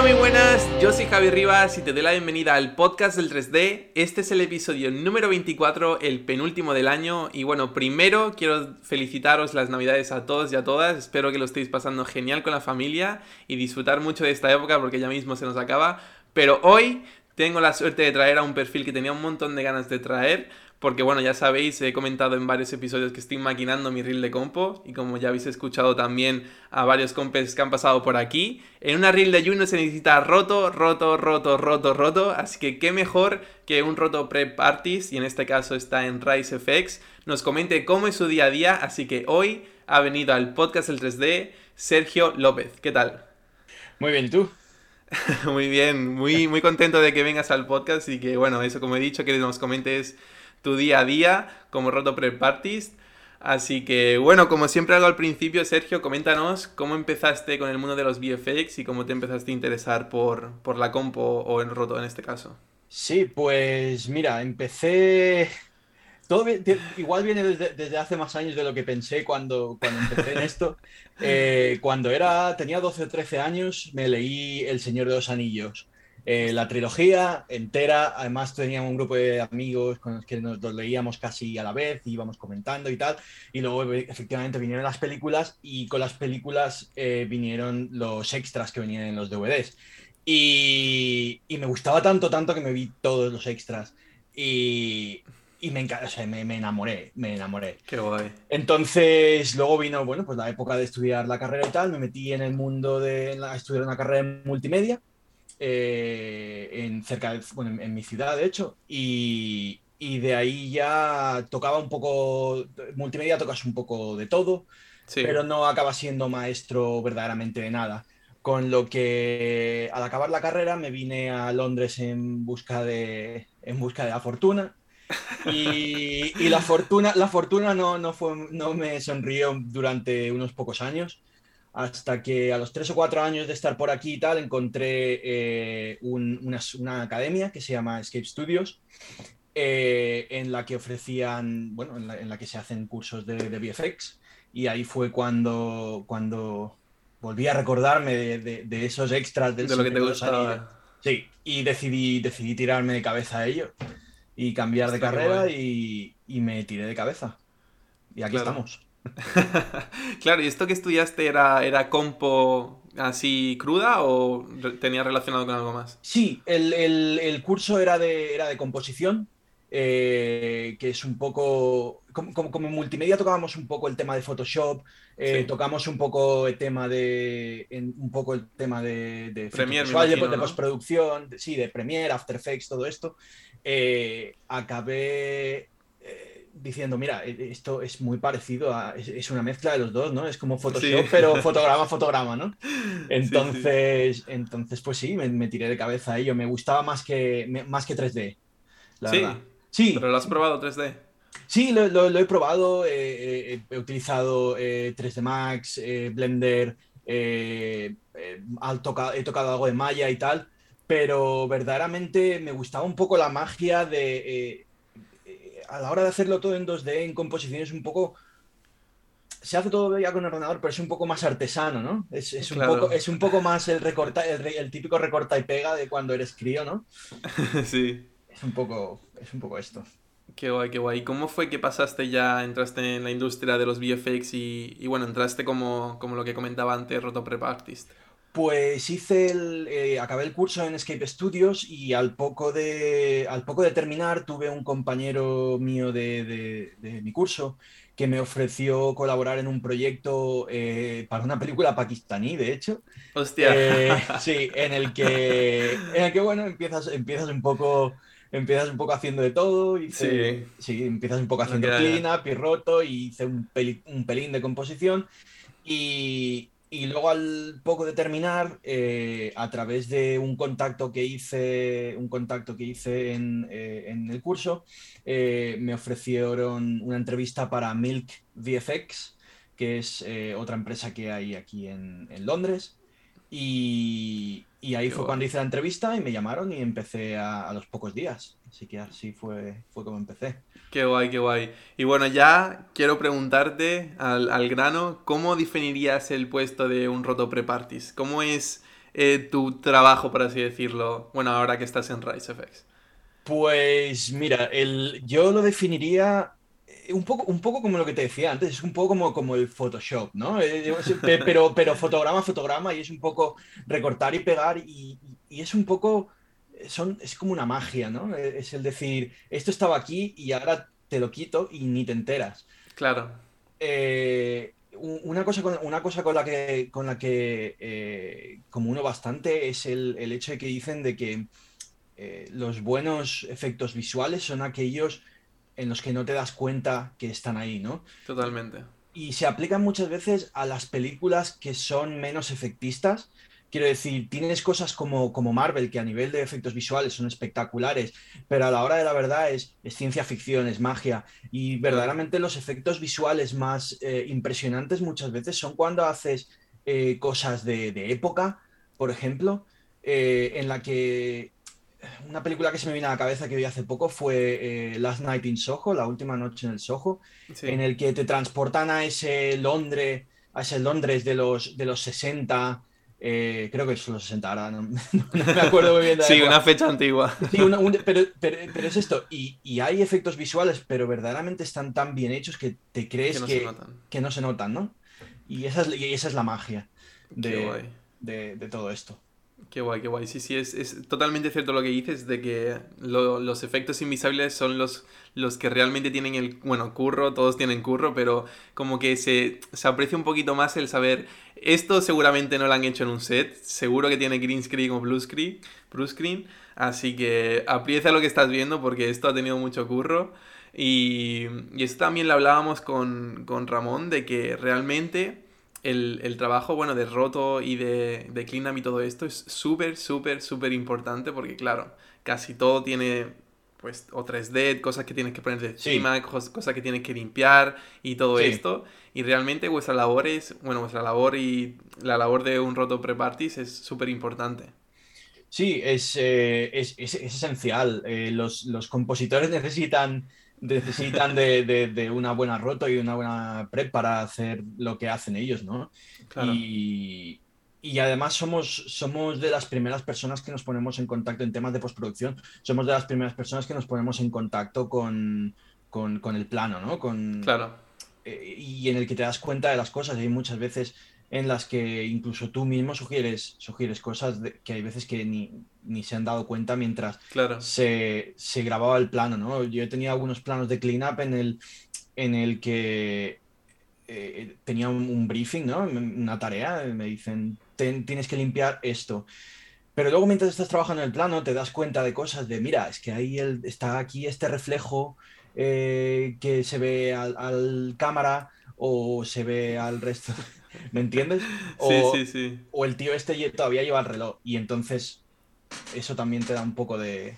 Hola, muy buenas. Yo soy Javi Rivas y te doy la bienvenida al podcast del 3D. Este es el episodio número 24, el penúltimo del año. Y bueno, primero quiero felicitaros las Navidades a todos y a todas. Espero que lo estéis pasando genial con la familia y disfrutar mucho de esta época porque ya mismo se nos acaba. Pero hoy tengo la suerte de traer a un perfil que tenía un montón de ganas de traer porque bueno, ya sabéis, he comentado en varios episodios que estoy maquinando mi reel de compo y como ya habéis escuchado también a varios compes que han pasado por aquí, en una reel de Juno se necesita roto, roto, roto, roto, roto, así que qué mejor que un roto prep artist y en este caso está en Rise FX, nos comente cómo es su día a día, así que hoy ha venido al podcast el 3D Sergio López, ¿qué tal? Muy bien, ¿y tú? muy bien, muy, muy contento de que vengas al podcast y que bueno, eso como he dicho, que nos comentes tu día a día como Roto Prep Artist. Así que bueno, como siempre hago al principio, Sergio, coméntanos cómo empezaste con el mundo de los VFX y cómo te empezaste a interesar por, por la compo o el roto en este caso. Sí, pues mira, empecé... Todo igual viene desde, hace más años de lo que pensé cuando, cuando empecé en esto. Eh, cuando era, tenía 12 o 13 años, me leí El Señor de los Anillos. Eh, la trilogía entera, además teníamos un grupo de amigos con los que nos leíamos casi a la vez, íbamos comentando y tal, y luego efectivamente vinieron las películas y con las películas eh, vinieron los extras que venían en los DVDs. Y, me gustaba tanto, tanto que me vi todos los extras. Y, me, o sea, me, enamoré, me enamoré. Qué guay. Entonces, luego vino, bueno, pues la época de estudiar la carrera y tal, me metí en el mundo de estudiar una carrera en multimedia eh, en, cerca bueno, en, mi ciudad, de hecho, y, de ahí ya tocaba un poco, multimedia tocas un poco de todo, pero no acaba siendo maestro verdaderamente de nada. Con lo que al acabar la carrera me vine a Londres en busca de, en busca de la fortuna. Y, la fortuna, la fortuna no, no, fue, no me sonrió durante unos pocos años hasta que a los tres o cuatro años de estar por aquí y tal, encontré eh, una, academia que se llama Escape Studios, eh, en la que ofrecían, bueno, en la, que se hacen cursos de, de, VFX, y ahí fue cuando, cuando volví a recordarme de, esos extras del de lo que te gustaba. Sí, y decidí, decidí tirarme de cabeza a ello y cambiar de carrera y, me tiré de cabeza. Y aquí estamos. claro, ¿y esto que estudiaste era, era compo así cruda o tenía relacionado con algo más? Sí, el, curso era de, era de composición, eh, que es un poco, como, en multimedia tocábamos un poco el tema de Photoshop, eh, tocamos un poco el tema de, un poco el tema de, de, Premiere, de, postproducción, sí, de Premiere, After Effects, todo esto. Eh, acabé diciendo, mira, e, esto es muy parecido a. Es, una mezcla de los dos, ¿no? Es como Photoshop, pero fotograma, fotograma, ¿no? Entonces, entonces pues sí, me, tiré de cabeza a ello. Me gustaba más que, más que 3D. La sí. Sí. ¿Pero lo has probado 3D? Sí, lo, he probado. he utilizado 3D eh, Max, eh, Blender, eh, he tocado algo de Maya y tal. Pero verdaderamente me gustaba un poco la magia de a la hora de hacerlo todo en 2D, en composición, es un poco. Se hace todo ya con ordenador, pero es un poco más artesano, ¿no? Es, un, poco, es un poco más el, recorta, el, típico recorta y pega de cuando eres crío, ¿no? sí. Es un poco, es un poco esto. Qué guay, qué guay. ¿Cómo fue que pasaste ya, entraste en la industria de los VFX y, y bueno, entraste como, como lo que comentaba antes, Roto Prep Artist? Pues hice el, eh, acabé el curso en Escape Studios y al poco de, al poco de terminar tuve un compañero mío de, mi curso que me ofreció colaborar en un proyecto eh, para una película pakistaní, de hecho. Hostia. Eh, sí, en el que, en el que bueno, empiezas, empiezas un poco empiezas un poco haciendo de todo. y sí. sí, empiezas un poco haciendo clean up y hice un, un pelín de composición. Y, y luego al poco de terminar, eh, a través de un contacto que hice, un contacto que hice en, eh, el curso, eh, me ofrecieron una entrevista para Milk VFX, que es otra empresa que hay aquí en, Londres. Y, ahí fue cuando hice la entrevista y me llamaron y empecé a, los pocos días. Así que así fue, fue como empecé. Qué guay, qué guay. Y bueno, ya quiero preguntarte al, grano, ¿cómo definirías el puesto de un roto prepartis? ¿Cómo es eh, tu trabajo, por así decirlo? Bueno, ahora que estás en Rise FX. Pues mira, el, yo lo definiría eh, un poco, un poco como lo que te decía antes, es un poco como, como el Photoshop, ¿no? Eh, pero, pero fotograma, fotograma, y es un poco recortar y pegar, y, y es un poco, son, es como una magia, ¿no? Es el decir, esto estaba aquí y ahora te lo quito y ni te enteras. Claro. Eh, una cosa, con, una cosa con la que, con la que eh, como uno bastante es el, hecho de que dicen de que eh, los buenos efectos visuales son aquellos en los que no te das cuenta que están ahí, ¿no? Totalmente. Y se aplican muchas veces a las películas que son menos efectistas Quiero decir, tienes cosas como, como Marvel, que a nivel de efectos visuales son espectaculares, pero a la hora de la verdad es, ciencia ficción, es magia. Y verdaderamente los efectos visuales más eh, impresionantes muchas veces son cuando haces eh, cosas de, época, por ejemplo, eh, en la que una película que se me viene a la cabeza que vi hace poco fue Last Night in Soho, la última noche en el Soho, en el que te transportan a ese Londres, a ese Londres de los, de los 60 eh, creo que es los 60, ahora no, me acuerdo muy bien. De sí, una fecha antigua. Sí, pero, pero, es esto, y, y, hay efectos visuales, pero verdaderamente están tan bien hechos que te crees que no, se, notan. Que no se notan, ¿no? Y esa es, y esa es la magia de, de, de todo esto. Qué guay, qué guay. Sí, sí, es, es totalmente cierto lo que dices de que los efectos invisibles son los, los que realmente tienen el, bueno, curro, todos tienen curro, pero como que se, se aprecia un poquito más el saber, esto seguramente no lo han hecho en un set, seguro que tiene green screen o blue screen, blue screen así que aprecia lo que estás viendo porque esto ha tenido mucho curro. Y, y esto también lo hablábamos con, con Ramón, de que realmente el, trabajo, bueno, de roto y de, de cleanup y todo esto es súper, súper, súper importante porque, claro, casi todo tiene, pues, o 3D, cosas que tienes que poner de encima, cosas, que tienes que limpiar y todo esto. Y realmente vuestra labor es, bueno, vuestra labor y la labor de un roto pre-parties es súper importante. Sí, es, eh, es, es, esencial. Eh, los, los compositores necesitan necesitan de, una buena roto y una buena prep para hacer lo que hacen ellos, ¿no? Y, además somos, somos de las primeras personas que nos ponemos en contacto en temas de postproducción, somos de las primeras personas que nos ponemos en contacto con, el plano, ¿no? Con, claro. Eh, y en el que te das cuenta de las cosas. Y hay muchas veces en las que incluso tú mismo sugieres, sugieres cosas que hay veces que ni, se han dado cuenta mientras se, grababa el plano, ¿no? Yo he tenido algunos planos de cleanup en el, en el que eh, tenía un, briefing, ¿no? Una tarea, me dicen, tienes que limpiar esto. Pero luego mientras estás trabajando en el plano te das cuenta de cosas de, mira, es que ahí el, está aquí este reflejo eh, que se ve al, al cámara o se ve al resto ¿Me entiendes? O, sí, sí, sí. O el tío este todavía lleva el reloj y entonces eso también te da un poco de,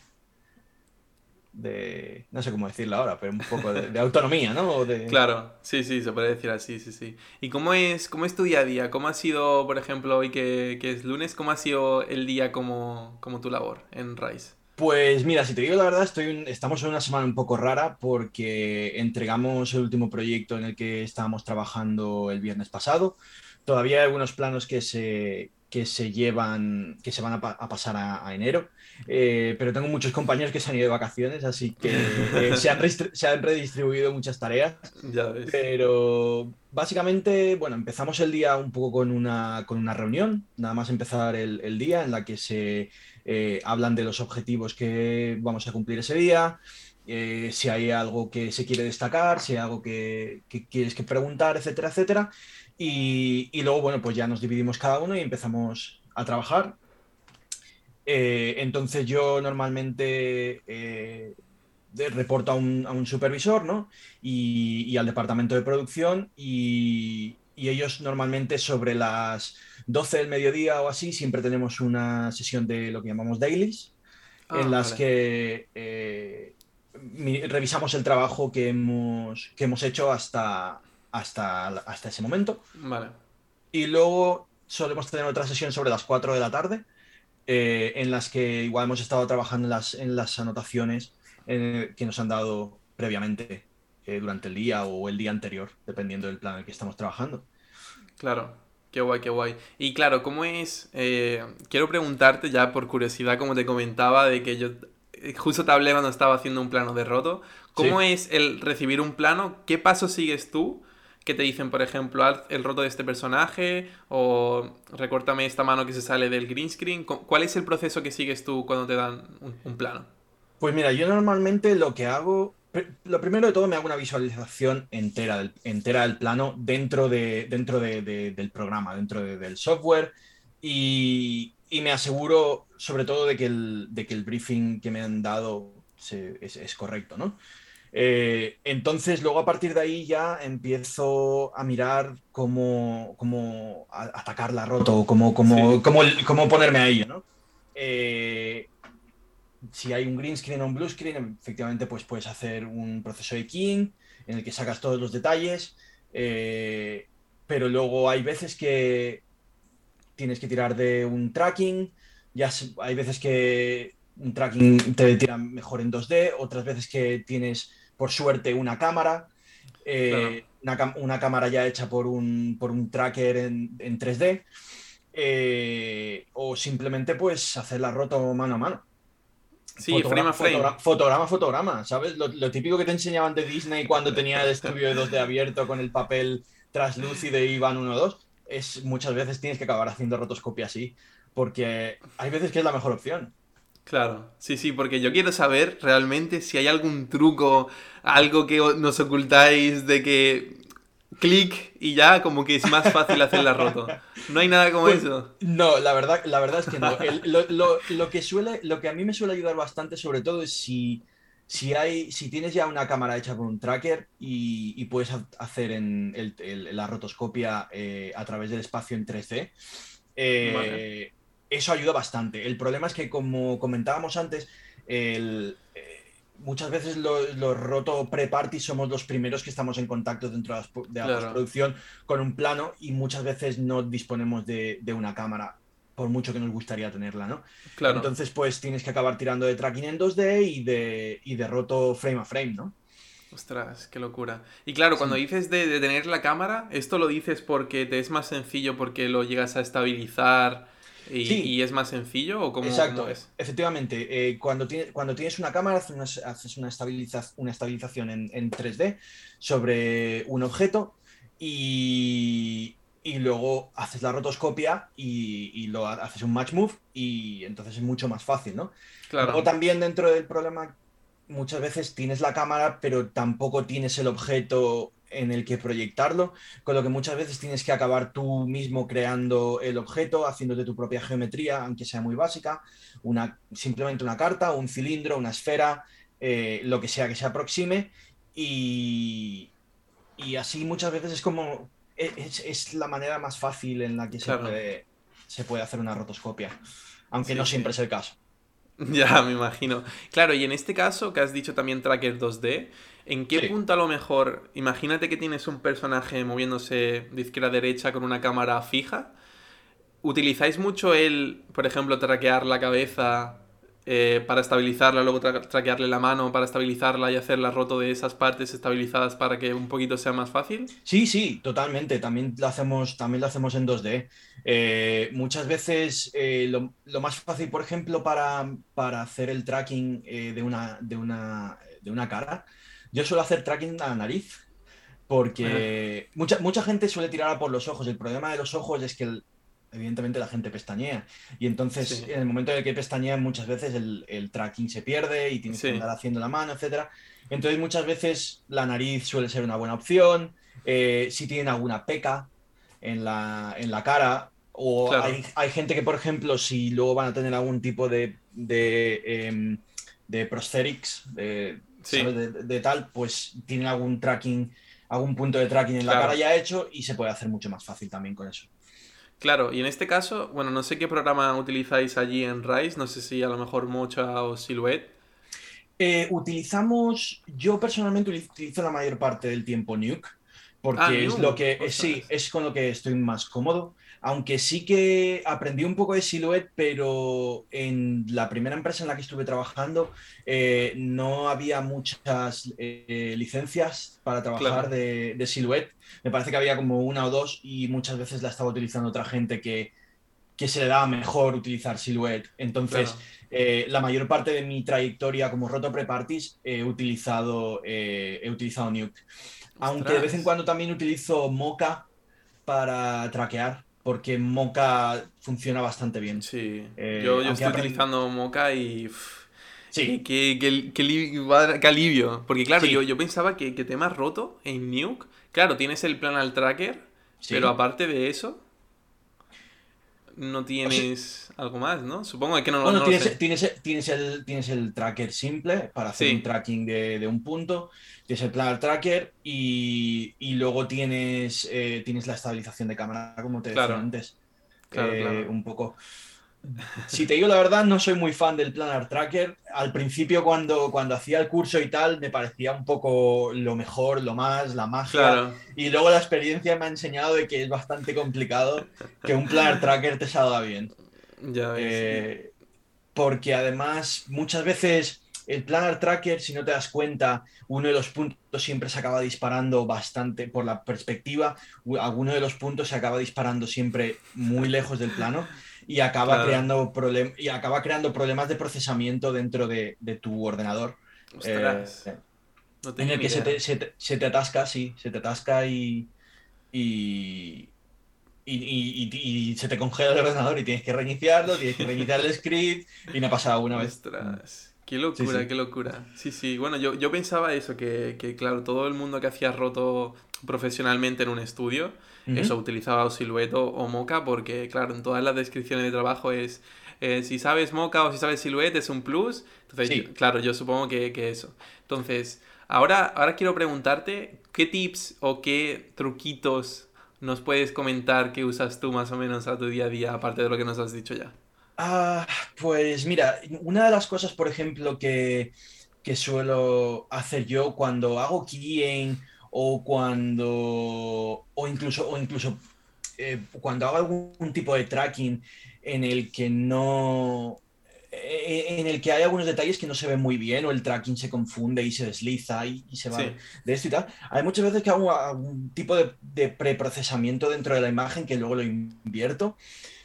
de no sé cómo decirlo ahora, pero un poco de, autonomía, ¿no? Claro, sí, sí, se puede decir así, sí, sí. ¿Y cómo es, cómo es tu día a día? ¿Cómo ha sido, por ejemplo, hoy que, es lunes, cómo ha sido el día como, como tu labor en Rice? Pues mira, si te digo la verdad, estoy estamos en una semana un poco rara porque entregamos el último proyecto en el que estábamos trabajando el viernes pasado. Todavía hay algunos planos que se, que se llevan, que se van a, pasar a, enero, eh, pero tengo muchos compañeros que se han ido de vacaciones, así que eh, se, han se, han redistribuido muchas tareas. Ya ves. Pero básicamente, bueno, empezamos el día un poco con una, con una reunión, nada más empezar el, el día en la que se eh, hablan de los objetivos que vamos a cumplir ese día, eh, si hay algo que se quiere destacar, si hay algo que, quieres que preguntar, etcétera, etcétera. Y, luego, bueno, pues ya nos dividimos cada uno y empezamos a trabajar. Eh, entonces yo normalmente reporto a un, supervisor, ¿no? Y, al departamento de producción y, y ellos normalmente sobre las 12 del mediodía o así siempre tenemos una sesión de lo que llamamos dailies, en ah, las que eh, revisamos el trabajo que hemos, que hemos hecho hasta, hasta, hasta ese momento. Vale. Y luego solemos tener otra sesión sobre las 4 de la tarde, eh, en las que igual hemos estado trabajando en las, en las anotaciones eh, que nos han dado previamente durante el día o el día anterior, dependiendo del plan en el que estamos trabajando. Claro. Qué guay, qué guay. Y claro, ¿cómo es? Eh, quiero preguntarte ya por curiosidad, como te comentaba, de que yo eh, justo te hablé cuando estaba haciendo un plano de roto. ¿Cómo es el recibir un plano? ¿Qué pasos sigues tú? Que te dicen, por ejemplo, el roto de este personaje o recórtame esta mano que se sale del green screen. ¿Cuál es el proceso que sigues tú cuando te dan un plano? Pues mira, yo normalmente lo que hago lo primero de todo me hago una visualización entera del, entera del plano dentro, de, dentro del programa, dentro del software y, me aseguro sobre todo de que el, de que el briefing que me han dado es, correcto, ¿no? Eh, entonces luego a partir de ahí ya empiezo a mirar cómo, cómo atacar la roto, cómo, cómo, cómo, ponerme a ello, ¿no? Eh, si hay un green screen o un blue screen, efectivamente pues puedes hacer un proceso de keying en el que sacas todos los detalles, eh, pero luego hay veces que tienes que tirar de un tracking, ya hay veces que un tracking te tira mejor en 2D, otras veces que tienes por suerte una cámara, eh, una, cámara ya hecha por un, por un tracker en, 3D, eh, o simplemente pues hacer la roto mano a mano. Sí, fotograma, frame a frame. Fotograma, fotograma, ¿sabes? Lo, típico que te enseñaban de Disney cuando tenía el estudio de 2D abierto con el papel traslúcido y iban 1-2, es muchas veces tienes que acabar haciendo rotoscopia así, porque hay veces que es la mejor opción. Claro, sí, sí, porque yo quiero saber realmente si hay algún truco, algo que nos ocultáis de que clic y ya como que es más fácil hacer la roto. No hay nada como pues, eso. No, la verdad, la verdad es que no. lo, que suele, lo que a mí me suele ayudar bastante, sobre todo, es si, si, hay, si tienes ya una cámara hecha con un tracker y, puedes hacer en la rotoscopia eh, a través del espacio en 3D. Eh, eso ayuda bastante. El problema es que, como comentábamos antes, el, muchas veces los roto pre-party somos los primeros que estamos en contacto dentro de la, postproducción con un plano y muchas veces no disponemos de, una cámara, por mucho que nos gustaría tenerla, ¿no? Claro. Entonces, pues tienes que acabar tirando de tracking en 2D y de, y de roto frame a frame, ¿no? Ostras, qué locura. Y claro, cuando dices de, de, tener la cámara, ¿esto lo dices porque te es más sencillo porque lo llegas a estabilizar ¿Y, es más sencillo o cómo, Exacto, es? efectivamente. Eh, cuando, cuando tienes una cámara, haces una, una estabilización en, 3D sobre un objeto y, luego haces la rotoscopia y, lo haces un match move y entonces es mucho más fácil, ¿no? Claro. Luego también dentro del problema muchas veces tienes la cámara pero tampoco tienes el objeto en el que proyectarlo, con lo que muchas veces tienes que acabar tú mismo creando el objeto, haciéndote tu propia geometría, aunque sea muy básica, una, simplemente una carta, un cilindro, una esfera, eh, lo que sea que se aproxime, y, y así muchas veces es como, es, la manera más fácil en la que se, puede, se puede hacer una rotoscopia, aunque no siempre es el caso. Ya, me imagino. Claro, y en este caso que has dicho también Tracker 2D, ¿en qué punto a lo mejor, imagínate que tienes un personaje moviéndose de izquierda a derecha con una cámara fija? ¿Utilizáis mucho el, por ejemplo, traquear la cabeza eh, para estabilizarla, luego traquearle la mano para estabilizarla y hacerla roto de esas partes estabilizadas para que un poquito sea más fácil? Sí, sí, totalmente. También lo hacemos, también lo hacemos en 2D. Eh, muchas veces eh, lo, más fácil, por ejemplo, para, para hacer el tracking de, una, de, una, de una cara, yo suelo hacer tracking a la nariz. Porque mucha, mucha gente suele tirar por los ojos. El problema de los ojos es que el, evidentemente la gente pestañea. Y entonces, en el momento en el que pestañean, muchas veces el, tracking se pierde y tienes que andar haciendo la mano, etcétera. Entonces, muchas veces la nariz suele ser una buena opción. Eh, si tienen alguna peca en la, en la cara, o hay, gente que, por ejemplo, si luego van a tener algún tipo de, de, em, de prosthetics, de, de, tal, pues tienen algún tracking, algún punto de tracking en la cara ya hecho y se puede hacer mucho más fácil también con eso. Claro, y en este caso, bueno, no sé qué programa utilizáis allí en Rise, no sé si a lo mejor Mocha o Silhouette. Eh, utilizamos, yo personalmente utilizo la mayor parte del tiempo Nuke, porque Ah, es lo que, ostras. sí, es con lo que estoy más cómodo. Aunque sí que aprendí un poco de Silhouette, pero en la primera empresa en la que estuve trabajando eh, no había muchas eh, licencias para trabajar Claro. de, de Silhouette. Me parece que había como una o dos y muchas veces la estaba utilizando otra gente que, que se le daba mejor utilizar Silhouette. Entonces, Claro. eh, la mayor parte de mi trayectoria como roto pre-parties he utilizado, eh, he utilizado Nuke. Aunque de vez en cuando también utilizo Mocha para traquear, porque Mocha funciona bastante bien. Sí, Eh, yo, estoy aprend- utilizando Mocha y... Sí, Qué, qué- qué- alivio. Porque claro, Sí. yo, yo pensaba que, que te has roto en Nuke. Claro, tienes el plan al tracker, sí. pero aparte de eso, no tienes algo más, ¿no? Supongo que no, Bueno, no lo tienes, sé. tienes- tienes el, tienes el tracker simple para hacer Sí. un tracking de, de un punto, tienes el plan tracker y, y luego tienes, eh, tienes la estabilización de cámara, como te decía antes. Claro, Eh, claro. Un poco. Si te digo la verdad, no soy muy fan del Planar Tracker. Al principio, cuando, cuando hacía el curso y tal, me parecía un poco lo mejor, lo más, la magia. Claro, Y luego la experiencia me ha enseñado de que es bastante complicado que un Planar Tracker te salga bien. ya ves. Eh, porque además muchas veces el Planar Tracker, si no te das cuenta, uno de los puntos siempre se acaba disparando bastante por la perspectiva, alguno de los puntos se acaba disparando siempre muy lejos del plano y acaba, Claro. creando, problem- y acaba creando problemas de procesamiento dentro de, de tu ordenador. Ostras, Eh, no en el que se te, se te- se te atasca, sí, se te atasca y, y, y, y- se te congela el ordenador y tienes que reiniciarlo, tienes que reiniciar el script y me ha pasado una vez. Ostras, qué locura, sí. qué locura. Sí, sí, bueno, yo, yo pensaba eso, que, que claro, todo el mundo que hacía roto profesionalmente en un estudio, Eso, utilizaba o Silhouette o, Mocha, porque claro, en todas las descripciones de trabajo es, eh, si sabes Mocha o si sabes Silhouette es un plus. Entonces, Sí. yo- claro, yo supongo que, que eso. Entonces, ahora, ahora quiero preguntarte, ¿qué tips o qué truquitos nos puedes comentar que usas tú más o menos a tu día a día, aparte de lo que nos has dicho ya? Ah, pues mira, una de las cosas, por ejemplo, que, que suelo hacer yo cuando hago keying o cuando, o incluso, o incluso eh, cuando hago algún tipo de tracking en el que no, eh, en el que hay algunos detalles que no se ven muy bien o el tracking se confunde y se desliza y, y se va Sí, de esto y tal. Hay muchas veces que hago algún tipo de, de preprocesamiento dentro de la imagen que luego lo invierto.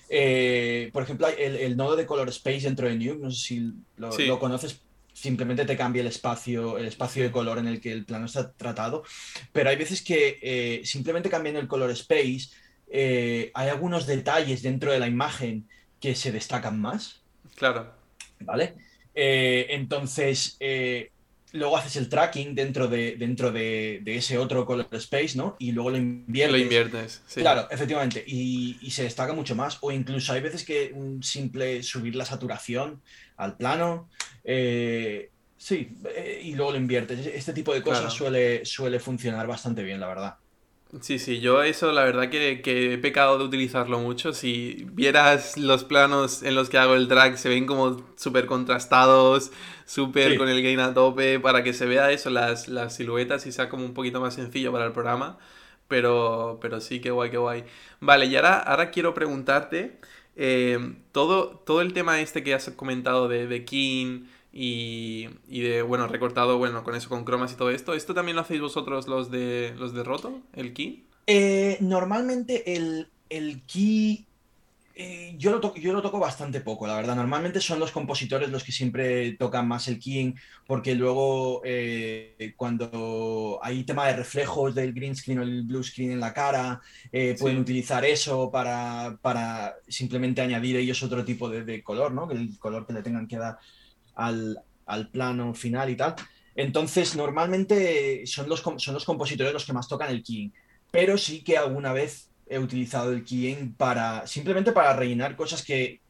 Eh, por ejemplo, el, el nodo de Color Space dentro de Nuke, no sé si lo, Sí. lo conoces, simplemente te cambia el espacio, el espacio de color en el que el plano está tratado. Pero hay veces que eh, simplemente cambiando el Color Space, eh, hay algunos detalles dentro de la imagen que se destacan más. claro. ¿vale? Eh, entonces, luego haces el tracking dentro de, dentro de, de ese otro color space, ¿no? Y luego lo inviertes. Lo inviertes, sí. Claro, efectivamente, y, y se destaca mucho más. O incluso hay veces que un simple subir la saturación al plano, eh, sí, eh, y luego lo inviertes. Este tipo de cosas Claro. suele, suele funcionar bastante bien, la verdad. Sí, sí, yo eso la verdad que, que he pecado de utilizarlo mucho. Si vieras los planos en los que hago el drag, se ven como súper contrastados, súper Sí. con el gain a tope, para que se vea eso, las, las siluetas y sea como un poquito más sencillo para el programa. Pero, pero sí, qué guay, qué guay. Vale, y ahora, ahora quiero preguntarte, eh, todo, todo el tema este que has comentado de, de King y, y de, bueno, recortado, bueno, con eso, con cromas y todo esto, ¿esto también lo hacéis vosotros los de, los de Roto, el King? Eh, normalmente el, el key eh, yo, lo toco, yo lo toco bastante poco, la verdad. Normalmente son los compositores los que siempre tocan más el keying, porque luego eh, cuando hay tema de reflejos del green screen o el blue screen en la cara, eh, pueden Sí. utilizar eso para, para simplemente añadir ellos otro tipo de, de color, ¿no? El color que le tengan que dar al, al plano final y tal. Entonces, normalmente son los, son los compositores los que más tocan el keying, pero sí que alguna vez he utilizado el keying para simplemente para rellenar cosas que,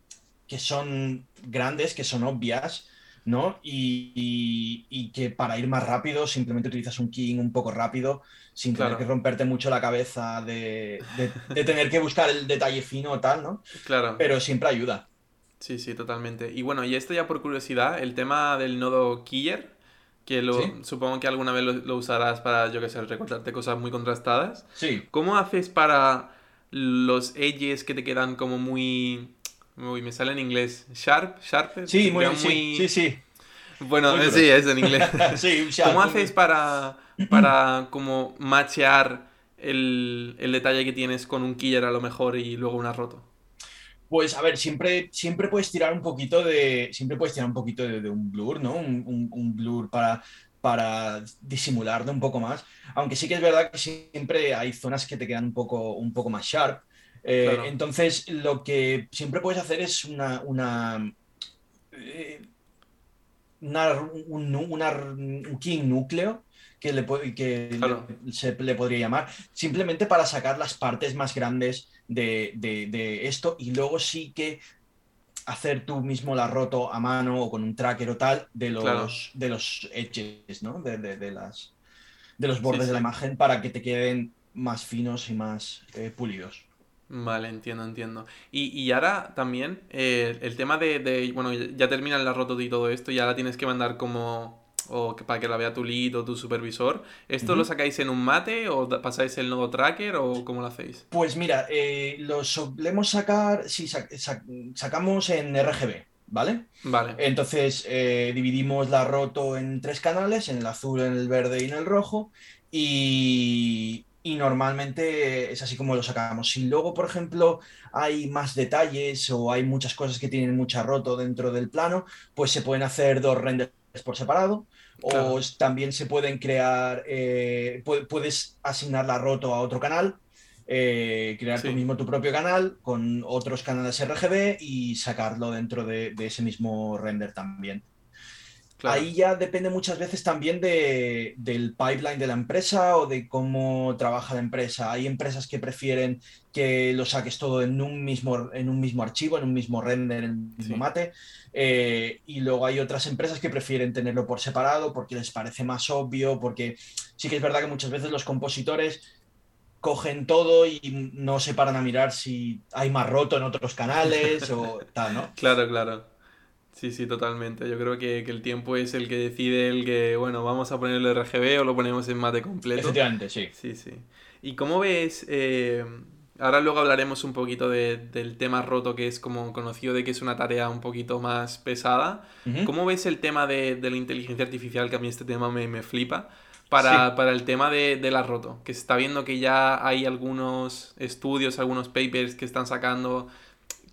que son grandes, que son obvias, ¿no? Y, y- y que para ir más rápido simplemente utilizas un keying un poco rápido, sin tener Claro. que romperte mucho la cabeza de, de- de tener que buscar el detalle fino o tal, ¿no? Claro. Pero siempre ayuda. Sí, sí, totalmente. Y bueno, y esto ya por curiosidad, el tema del nodo Keyer, que lo, supongo que alguna vez lo, usarás para, yo qué sé, recortarte cosas muy contrastadas. Sí. ¿Cómo haces para los edges que te quedan como muy... Uy, me sale en inglés. Sharp, sharp. Sí, muy, sí, sí, Bueno, sí, es en inglés. sí, ¿Cómo haces para, para como machear el, el, detalle que tienes con un killer a lo mejor y luego una roto? Pues a ver, siempre, siempre puedes tirar un poquito de. Siempre puedes tirar un poquito de, un blur, ¿no? Un, blur para, para disimularlo un poco más. Aunque sí que es verdad que siempre hay zonas que te quedan un poco, un poco más sharp. Eh, entonces, lo que siempre puedes hacer es una. una, eh, un, un king núcleo que, le, que se le podría llamar, simplemente para sacar las partes más grandes de, esto y luego sí que hacer tú mismo la roto a mano o con un tracker o tal de los, de los edges, ¿no? De, las, de los bordes de la imagen para que te queden más finos y más eh, pulidos. Vale, entiendo, entiendo. Y, ahora también eh, el tema de, de, bueno, ya termina la roto y todo esto y ahora tienes que mandar como o para que la vea tu lead o tu supervisor. ¿Esto lo sacáis en un mate o pasáis el nodo tracker o cómo lo hacéis? Pues mira, eh, lo solemos sacar, sí, sacamos en RGB, ¿vale? Vale. Entonces eh, dividimos la roto en tres canales, en el azul, en el verde y en el rojo. Y, y normalmente es así como lo sacamos. Si luego, por ejemplo, hay más detalles o hay muchas cosas que tienen mucha roto dentro del plano, pues se pueden hacer dos renders por separado. O también se pueden crear, eh, puedes asignar la roto a otro canal, eh, crear tú mismo tu propio canal con otros canales RGB y sacarlo dentro de ese mismo render también. Ahí ya depende muchas veces también de, del pipeline de la empresa o de cómo trabaja la empresa. Hay empresas que prefieren que lo saques todo en un mismo, en un mismo archivo, en un mismo render, en un mismo mate. Eh, y luego hay otras empresas que prefieren tenerlo por separado porque les parece más obvio, porque sí que es verdad que muchas veces los compositores cogen todo y no se paran a mirar si hay más roto en otros canales o tal, ¿no? Claro, claro. Sí, sí, totalmente. Yo creo que, el tiempo es el que decide el que, bueno, vamos a ponerle RGB o lo ponemos en mate completo. Efectivamente, sí. Sí, sí. ¿Y cómo ves? Eh, ahora luego hablaremos un poquito del tema roto, que es como conocido de que es una tarea un poquito más pesada. ¿Cómo ves el tema de, la inteligencia artificial? Que a mí este tema me, flipa. Para, para, el tema de, de, la roto, que se está viendo que ya hay algunos estudios, algunos papers que están sacando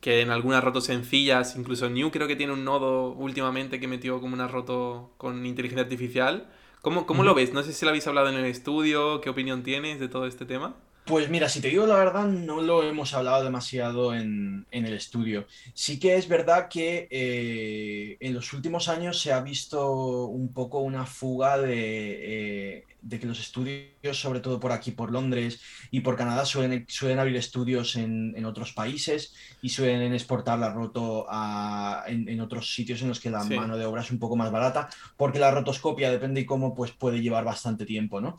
que en algunas rotos sencillas, incluso New creo que tiene un nodo últimamente que metió como una roto con inteligencia artificial. ¿Cómo, cómo lo ves? No sé si lo habéis hablado en el estudio, ¿qué opinión tienes de todo este tema? Pues mira, si te digo la verdad, no lo hemos hablado demasiado en, el estudio. Sí que es verdad que eh, en los últimos años se ha visto un poco una fuga de, eh, de que los estudios, sobre todo por aquí, por Londres y por Canadá, suelen, suelen abrir estudios en, otros países y suelen exportar la roto en, otros sitios en los que la mano de obra es un poco más barata, porque la rotoscopia, depende de cómo, pues puede llevar bastante tiempo, ¿no?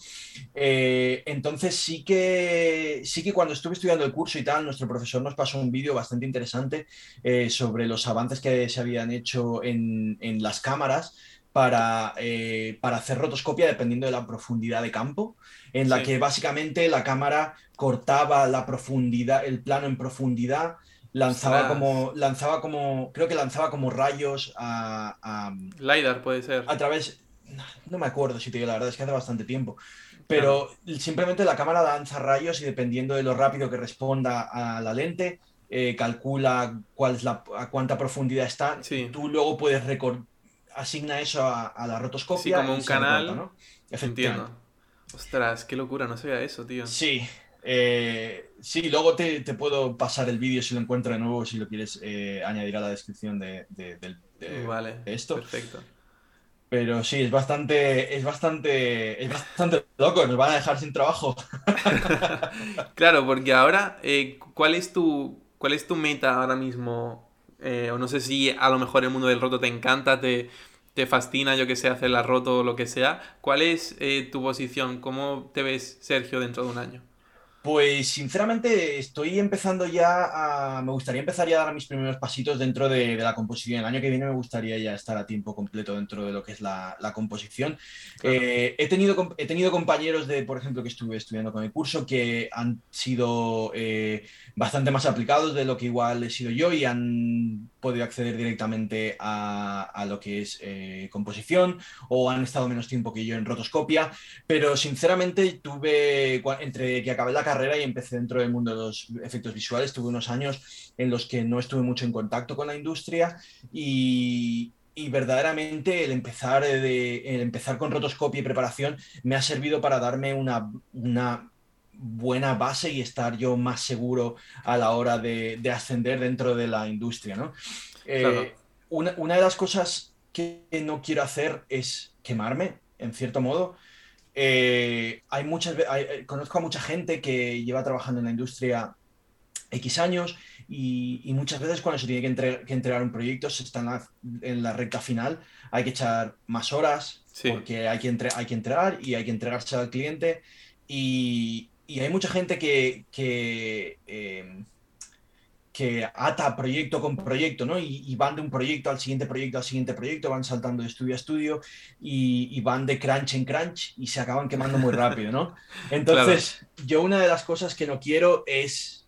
Eh, entonces sí que, sí que cuando estuve estudiando el curso y tal, nuestro profesor nos pasó un vídeo bastante interesante eh, sobre los avances que se habían hecho en, en las cámaras para, eh, para hacer rotoscopia dependiendo de la profundidad de campo, en la que básicamente la cámara cortaba la profundidad, el plano en profundidad, lanzaba como, lanzaba como, creo que lanzaba como rayos a, a... LiDAR puede ser. A través, no me acuerdo si te digo la verdad, es que hace bastante tiempo. Pero simplemente la cámara lanza rayos y dependiendo de lo rápido que responda a la lente, eh, calcula cuál es la, a cuánta profundidad está. Tú luego puedes recortar asigna eso a, la rotoscopia. Sí, como un canal. ¿no? Entiendo. Ostras, qué locura, no sabía eso, tío. Sí. Eh, sí, luego te, puedo pasar el vídeo si lo encuentro de nuevo, si lo quieres eh, añadir a la descripción de, vale, esto. Perfecto. Pero sí, es bastante, es bastante, es bastante loco, nos van a dejar sin trabajo. claro, porque ahora, eh, ¿cuál es tu, cuál es tu meta ahora mismo eh, o no sé si a lo mejor el mundo del roto te encanta, te, te fascina, yo que sé, hacer la roto o lo que sea. ¿Cuál es eh, tu posición? ¿Cómo te ves, Sergio, dentro de un año? Pues sinceramente estoy empezando ya a... Me gustaría empezar ya a dar mis primeros pasitos dentro de, la composición. El año que viene me gustaría ya estar a tiempo completo dentro de lo que es la, composición. Eh, he, tenido, he tenido compañeros de, por ejemplo, que estuve estudiando con el curso que han sido eh, bastante más aplicados de lo que igual he sido yo y han podido acceder directamente a, lo que es eh, composición o han estado menos tiempo que yo en rotoscopia. Pero sinceramente tuve, entre que acabé la carrera, y empecé dentro del mundo de los efectos visuales. Tuve unos años en los que no estuve mucho en contacto con la industria y, verdaderamente el empezar, de, el empezar con rotoscopia y preparación me ha servido para darme una, una buena base y estar yo más seguro a la hora de, ascender dentro de la industria. ¿no? Eh, una, una, de las cosas que no quiero hacer es quemarme, en cierto modo. Eh, hay muchas, eh, conozco a mucha gente que lleva trabajando en la industria X años y, muchas veces cuando se tiene que, entregar un proyecto se está en la, recta final, hay que echar más horas porque hay que, hay que entregar y hay que entregarse al cliente y, hay mucha gente que, eh, que ata proyecto con proyecto, ¿no? Y, van de un proyecto al siguiente proyecto, al siguiente proyecto, van saltando de estudio a estudio y, van de crunch en crunch y se acaban quemando muy rápido, ¿no? Entonces, yo una de las cosas que no quiero es,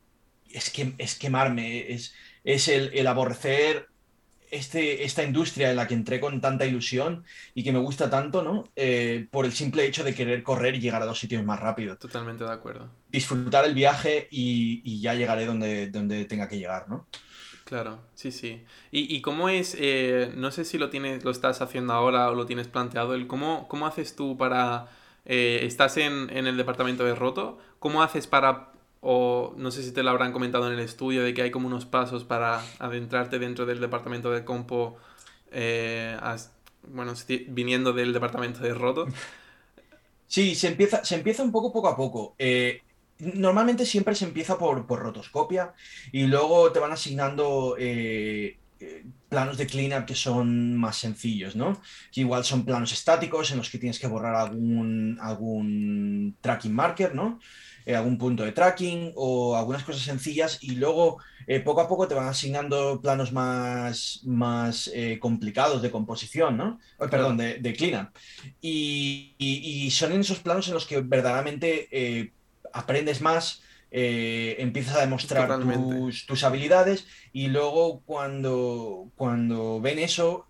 es, que, es quemarme, es, es el, el aborrecer este, esta industria en la que entré con tanta ilusión y que me gusta tanto, ¿no? Eh, por el simple hecho de querer correr y llegar a dos sitios más rápido. Totalmente de acuerdo. Disfrutar el viaje y, ya llegaré donde, donde tenga que llegar, ¿no? Claro, sí, sí. ¿Y, cómo es, eh, no sé si lo tienes, lo estás haciendo ahora o lo tienes planteado, el cómo, cómo haces tú para, eh, estás en, en el departamento de roto, ¿cómo haces para o no sé si te lo habrán comentado en el estudio, de que hay como unos pasos para adentrarte dentro del departamento de compo, eh, bueno, viniendo del departamento de roto. Sí, se empieza, se empieza un poco poco a poco. Eh, normalmente siempre se empieza por, por, rotoscopia y luego te van asignando eh, planos de cleanup que son más sencillos, ¿no? Que igual son planos estáticos en los que tienes que borrar algún, algún tracking marker, ¿no? Eh, algún punto de tracking o algunas cosas sencillas y luego eh, poco a poco te van asignando planos más, más eh, complicados de composición, ¿no? perdón, de, de cleanup. Y, son en esos planos en los que verdaderamente aprendes más, empiezas a demostrar tus, tus, habilidades y luego cuando, cuando ven eso,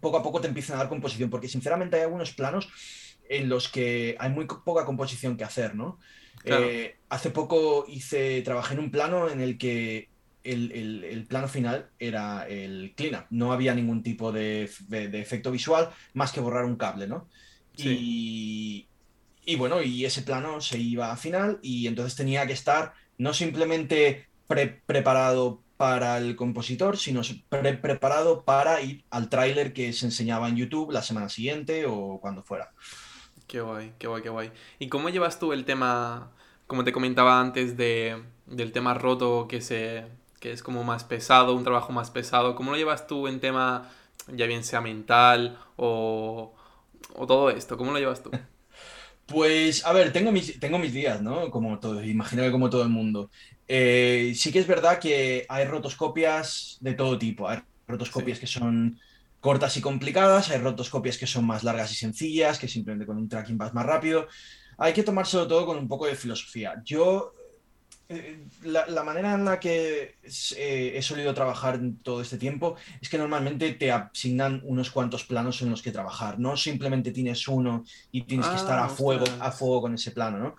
poco a poco te empiezan a dar composición, porque sinceramente hay algunos planos en los que hay muy poca composición que hacer, ¿no? Eh, hace poco hice, trabajé en un plano en el que el, plano final era el cleanup. No había ningún tipo de, efecto visual más que borrar un cable, ¿no? Y, bueno, y ese plano se iba a final y entonces tenía que estar no simplemente preparado para el compositor, sino preparado para ir al tráiler que se enseñaba en YouTube la semana siguiente o cuando fuera. Qué guay, qué guay, qué guay. ¿Y cómo llevas tú el tema, como te comentaba antes, de, del tema roto que, se, que es como más pesado, un trabajo más pesado? ¿Cómo lo llevas tú en tema, ya bien sea mental o, o todo esto? ¿Cómo lo llevas tú? Pues, a ver, tengo mis, tengo mis días, ¿no? Como todo, imagino que como todo el mundo. Eh, sí que es verdad que hay rotoscopias de todo tipo. Hay rotoscopias que son cortas y complicadas, hay rotoscopias que son más largas y sencillas, que simplemente con un tracking vas más rápido. Hay que tomárselo todo con un poco de filosofía. Yo, eh, la, manera en la que eh, he solido trabajar todo este tiempo es que normalmente te asignan unos cuantos planos en los que trabajar. No simplemente tienes uno y tienes que estar a ah, fuego, a fuego con ese plano, ¿no?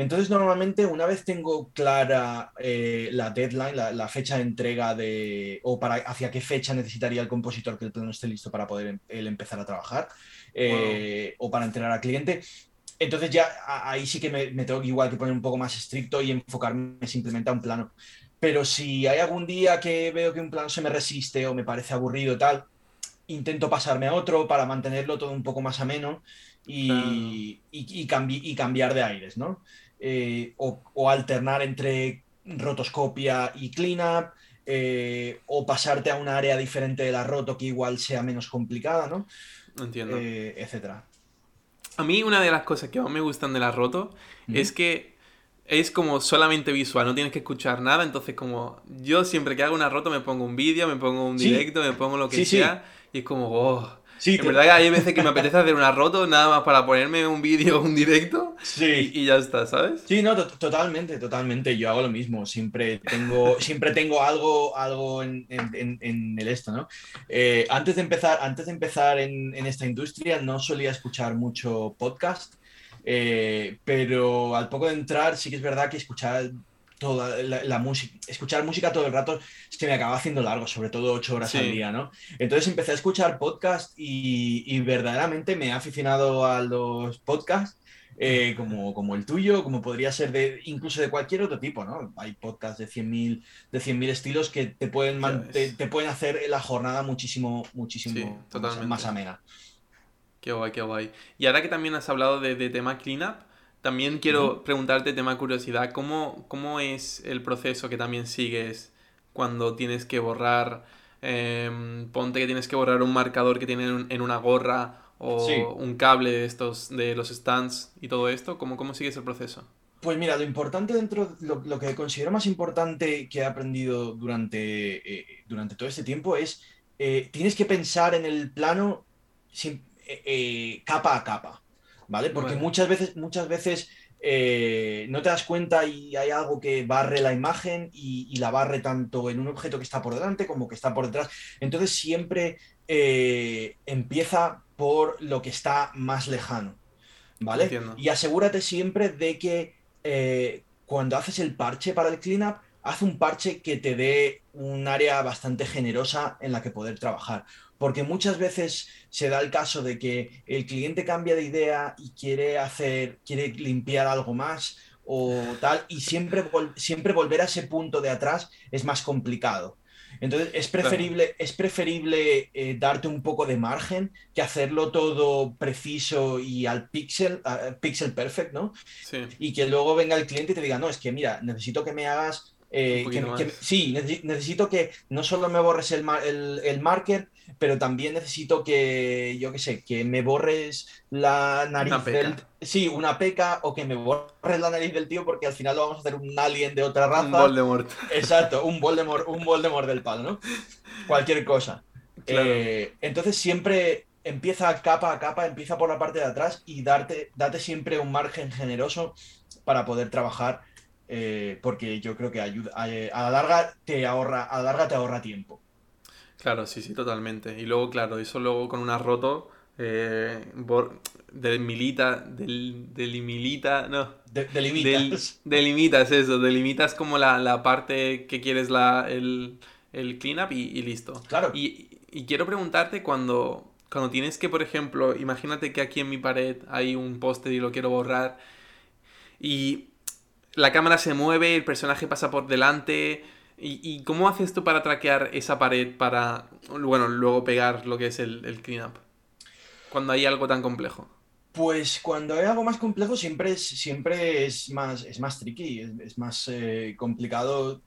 Entonces, normalmente, una vez tengo clara eh, la deadline, la, fecha de entrega de, o para hacia qué fecha necesitaría el compositor que el plano esté listo para poder em, empezar a trabajar, eh, o para entregar al cliente, entonces ya ahí sí que me, tengo igual que poner un poco más estricto y enfocarme simplemente a un plano. Pero si hay algún día que veo que un plano se me resiste o me parece aburrido tal, intento pasarme a otro para mantenerlo todo un poco más ameno y, y, cambiar de aires, ¿no? Eh, o, alternar entre rotoscopia y cleanup, eh, o pasarte a un área diferente de la roto que igual sea menos complicada, ¿no? Entiendo. Eh, etcétera. A mí una de las cosas que más me gustan de la roto es que es como solamente visual, no tienes que escuchar nada, entonces como yo siempre que hago una roto me pongo un vídeo, me pongo un directo, me pongo lo que sea y es como, oh, Sí, en verdad hay veces que me apetece hacer una roto nada más para ponerme un vídeo, un directo sí. y, ya está, ¿sabes? Sí, no, totalmente, totalmente. Yo hago lo mismo. Siempre tengo, siempre tengo algo, algo en, el esto, ¿no? Eh, antes de empezar, antes de empezar en, esta industria no solía escuchar mucho podcast. Eh, pero al poco de entrar sí que es verdad que escuchar toda la, música, escuchar música todo el rato se me acaba haciendo largo, sobre todo ocho horas al día, ¿no? Entonces empecé a escuchar podcast y, verdaderamente me he aficionado a los podcasts. Eh, como, como el tuyo, como podría ser de incluso de cualquier otro tipo, ¿no? Hay podcasts de 100.000 de estilos que te pueden, te, pueden hacer la jornada muchísimo, muchísimo más amena. Qué guay, qué guay. Y ahora que también has hablado de, de tema cleanup, también quiero preguntarte, tema curiosidad, ¿cómo, ¿cómo es el proceso que también sigues cuando tienes que borrar, em, ponte que tienes que borrar un marcador que tiene en una gorra o un cable de estos, de los stands y todo esto? ¿Cómo, cómo sigues el proceso? Pues mira, lo importante dentro, lo, lo que considero más importante que he aprendido durante, eh, durante todo este tiempo es, eh, tienes que pensar en el plano eh, capa a capa. ¿Vale? Porque muchas veces, muchas veces eh, no te das cuenta y hay algo que barre la imagen y, la barre tanto en un objeto que está por delante como que está por detrás. Entonces siempre eh, empieza por lo que está más lejano, ¿vale? Y asegúrate siempre de que eh, cuando haces el parche para el cleanup, haz un parche que te dé un área bastante generosa en la que poder trabajar porque muchas veces se da el caso de que el cliente cambia de idea y quiere hacer, quiere limpiar algo más o tal, y siempre, siempre volver a ese punto de atrás es más complicado. Entonces es preferible, es preferible eh, darte un poco de margen que hacerlo todo preciso y al pixel, pixel perfect, ¿no? Sí. Y que luego venga el cliente y te diga, no, es que mira, necesito que me hagas eh, sí, necesito que no solo me borres el, el, marker, pero también necesito que, yo qué sé, que me borres la nariz del... Sí, una peca o que me borres la nariz del tío porque al final lo vamos a hacer un alien de otra raza. Un Voldemort. Exacto, un Voldemort, un Voldemort del palo, ¿no? Cualquier cosa. Eh, entonces siempre empieza capa a capa, empieza por la parte de atrás y darte, date siempre un margen generoso para poder trabajar eh, porque yo creo que ayuda, a, la larga te ahorra, a la larga te ahorra tiempo. Claro, sí, sí, totalmente. Y luego, claro, eso luego con una roto eh, milita, del, delimilita, no. delimitas. delimitas eso, delimitas como la, parte que quieres la, el, el cleanup y, y, listo. Claro. Y, y, quiero preguntarte cuando, cuando tienes que, por ejemplo, imagínate que aquí en mi pared hay un póster y lo quiero borrar y la cámara se mueve, el personaje pasa por delante. ¿Y, cómo haces tú para traquear esa pared para, bueno, luego pegar lo que es el, el cleanup? Cuando hay algo tan complejo. Pues cuando hay algo más complejo siempre es, siempre es, más, es más tricky, es, más eh, complicado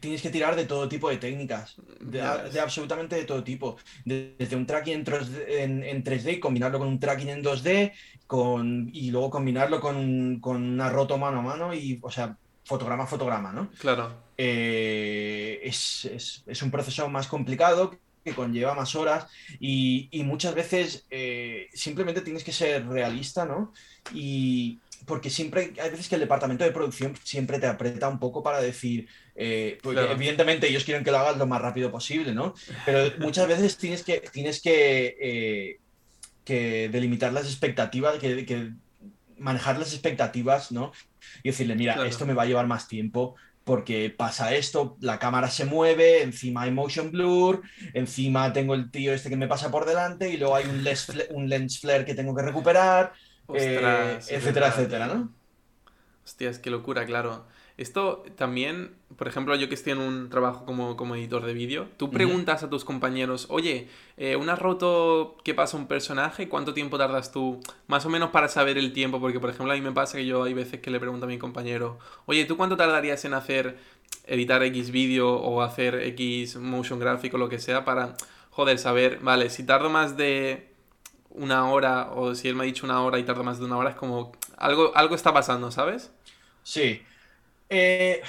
tienes que tirar de todo tipo de técnicas, de, absolutamente de todo tipo. Desde un tracking en, en, 3D, combinarlo con un tracking en 2D, con, y luego combinarlo con, con una roto mano a mano, y, o sea, fotograma a fotograma, ¿no? Claro. Eh, es, es, es, un proceso más complicado que conlleva más horas y, y muchas veces eh, simplemente tienes que ser realista, ¿no? Y, porque siempre hay veces que el departamento de producción siempre te aprieta un poco para decir, eh, evidentemente ellos quieren que lo hagas lo más rápido posible, ¿no? Pero muchas veces tienes que, tienes que, eh, que delimitar las expectativas, que, manejar las expectativas, ¿no? Y decirle, mira, esto me va a llevar más tiempo porque pasa esto, la cámara se mueve, encima hay motion blur, encima tengo el tío este que me pasa por delante y luego hay un lens, un lens flare que tengo que recuperar. Eh, etcétera, etcétera, ¿no? Hostias, qué locura, claro. Esto también, por ejemplo, yo que estoy en un trabajo como, como editor de vídeo, tú preguntas a tus compañeros, oye, eh, ¿una roto que pasa un personaje? ¿Cuánto tiempo tardas tú? Más o menos para saber el tiempo, porque por ejemplo a mí me pasa que yo hay veces que le pregunto a mi compañero, oye, ¿tú cuánto tardarías en hacer, editar X vídeo o hacer X motion gráfico o lo que sea para, joder, saber, vale, si tardo más de una hora o si él me ha dicho una hora y tarda más de una hora, es como algo, algo está pasando, ¿sabes? Sí. Eh,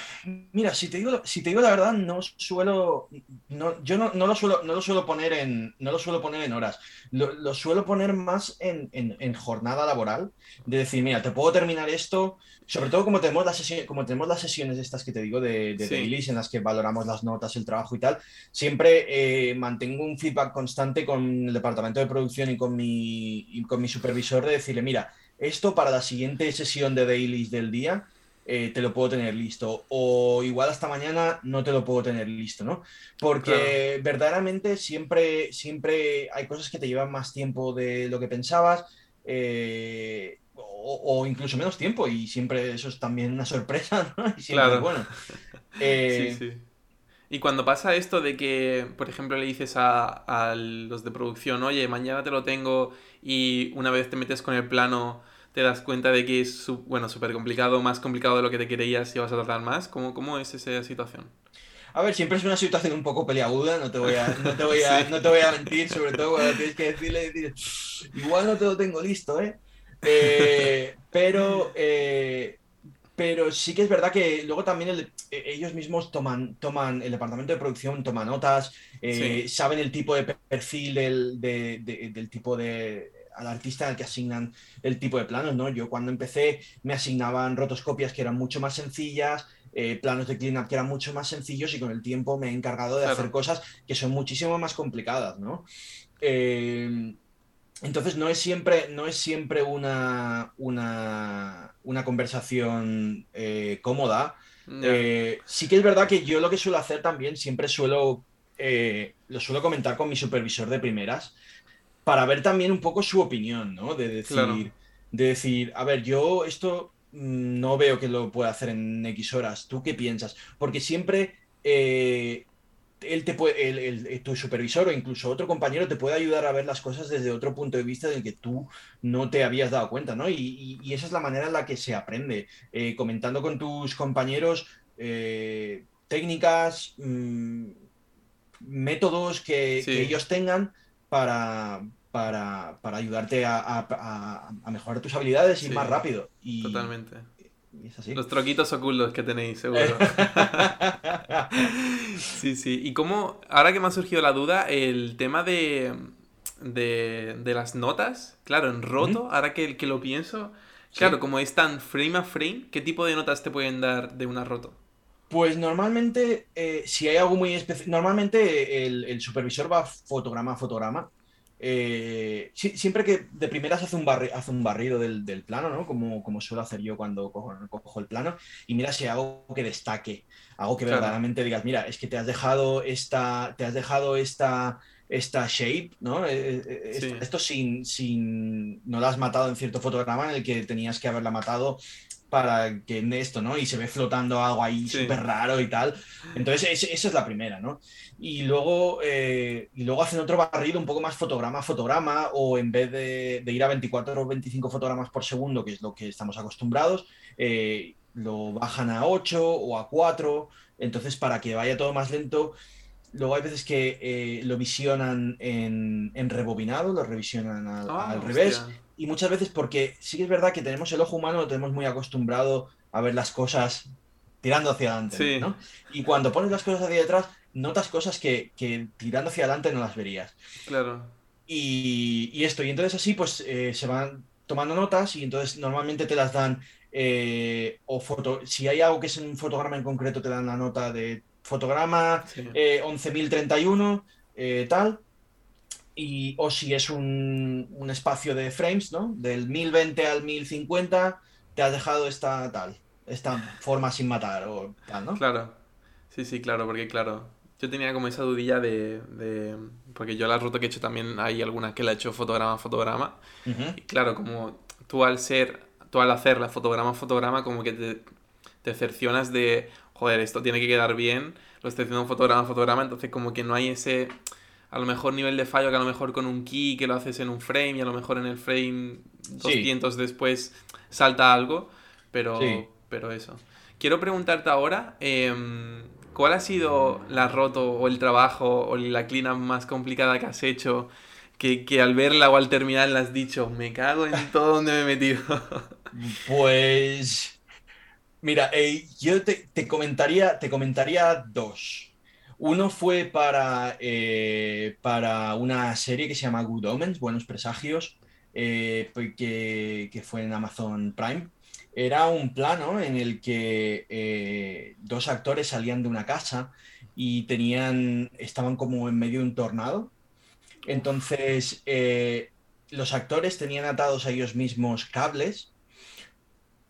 mira, si te, digo, si te digo la verdad, no suelo. No, yo no, lo suelo, no lo suelo poner en. No lo suelo poner en horas. Lo, suelo poner más en, jornada laboral. De decir, mira, te puedo terminar esto. Sobre todo como tenemos las sesiones, como tenemos las sesiones estas que te digo de, de dailies en las que valoramos las notas, el trabajo y tal. Siempre eh, mantengo un feedback constante con el departamento de producción y con mi, y con mi supervisor de decirle, mira, esto para la siguiente sesión de dailies del día eh, te lo puedo tener listo. O igual hasta mañana no te lo puedo tener listo, ¿no? Porque verdaderamente siempre, siempre hay cosas que te llevan más tiempo de lo que pensabas. Eh, o, incluso menos tiempo, y siempre eso es también una sorpresa, ¿no? Y claro. bueno. Eh, sí, sí. Y cuando pasa esto de que, por ejemplo, le dices a, a, los de producción, oye, mañana te lo tengo, y una vez te metes con el plano, te das cuenta de que es, bueno, súper complicado, más complicado de lo que te creías y vas a tardar más? ¿Cómo, cómo es esa situación? A ver, siempre es una situación un poco peliaguda, no te voy a, no te voy a, no te voy a mentir, sobre todo cuando tienes que decirle, decir, igual no te lo tengo listo, ¿eh? eh pero, eh, pero sí que es verdad que luego también e, ellos mismos toman, toman, el departamento de producción toma notas, eh, saben el tipo de perfil del, del tipo de al artista al que asignan el tipo de planos, ¿no? Yo cuando empecé me asignaban rotoscopias que eran mucho más sencillas, eh, planos de cleanup que eran mucho más sencillos y con el tiempo me he encargado de hacer cosas que son muchísimo más complicadas, ¿no? Eh, entonces no es siempre, no es siempre una, una, una conversación eh, cómoda. sí que es verdad que yo lo que suelo hacer también, siempre suelo, lo suelo comentar con mi supervisor de primeras, para ver también un poco su opinión, ¿no? De decir, de decir, a ver, yo esto mm, no veo que lo pueda hacer en X horas. ¿Tú qué piensas? Porque siempre eh, él te puede, el, tu supervisor o incluso otro compañero te puede ayudar a ver las cosas desde otro punto de vista del que tú no te habías dado cuenta, ¿no? Y, esa es la manera en la que se aprende, eh, comentando con tus compañeros eh, técnicas, mm, métodos que, ellos tengan para, para, ayudarte a, mejorar tus habilidades y ir más rápido. Y, totalmente. Los troquitos ocultos que tenéis, seguro. sí, sí. Y cómo, ahora que me ha surgido la duda, el tema de, de, las notas, claro, en roto, ahora que, que lo pienso, claro, como es tan frame a frame, ¿qué tipo de notas te pueden dar de una roto? Pues normalmente, eh, si hay algo muy especial, normalmente el, el, supervisor va fotograma a fotograma eh, siempre que de primeras hace un, hace un barrido del, plano, ¿no? Como, como suelo hacer yo cuando cojo, el plano, y mira si hago que destaque, algo que verdaderamente digas, mira, es que te has dejado esta, te has dejado esta, esta shape, ¿no? Eh, eh, esto, sin, sin, no la has matado en cierto fotograma en el que tenías que haberla matado para que en esto, ¿no? Y se ve flotando algo ahí súper raro y tal. Entonces, esa es la primera, ¿no? Y luego, eh, y luego hacen otro barrido un poco más fotograma a fotograma, o en vez de, ir a 24 o 25 fotogramas por segundo, que es lo que estamos acostumbrados, eh, lo bajan a 8 o a 4. Entonces, para que vaya todo más lento, Luego hay veces que eh, lo visionan en, rebobinado, lo revisionan al, ah, revés y muchas veces porque sí que es verdad que tenemos el ojo humano, lo tenemos muy acostumbrado a ver las cosas tirando hacia adelante, ¿no? Y cuando pones las cosas hacia detrás, notas cosas que, tirando hacia adelante no las verías. Claro. Y, esto, y entonces así pues eh, se van tomando notas y entonces normalmente te las dan eh, o foto, si hay algo que es en un fotograma en concreto te dan la nota de fotograma 11.031 eh, tal y, o si es un, un, espacio de frames, ¿no? Del 1020 al 1050, te has dejado esta tal, esta forma sin matar o tal, ¿no? Claro. Sí, sí, claro, porque claro, yo tenía como esa dudilla de, de, Porque yo la ruta que he hecho también hay algunas que la he hecho fotograma a fotograma. Y claro, como tú al ser. Tú al hacerla fotograma a fotograma, como que te, te cercionas de. Joder, esto tiene que quedar bien. Lo estoy haciendo fotograma a fotograma. Entonces, como que no hay ese a lo mejor nivel de fallo que a lo mejor con un key que lo haces en un frame y a lo mejor en el frame 200 después salta algo, pero, pero eso. Quiero preguntarte ahora, em, ¿cuál ha sido la roto o el trabajo o la cleanup más complicada que has hecho? Que, que al verla o al terminar le has dicho, me cago en todo donde me he metido. pues Mira, eh, yo te, comentaría, te comentaría dos. Uno fue para, eh, para una serie que se llama Good Omens, Buenos Presagios, eh, que, que, fue en Amazon Prime. Era un plano en el que dos actores salían de una casa y tenían, estaban como en medio de un tornado. Entonces, los actores tenían atados a ellos mismos cables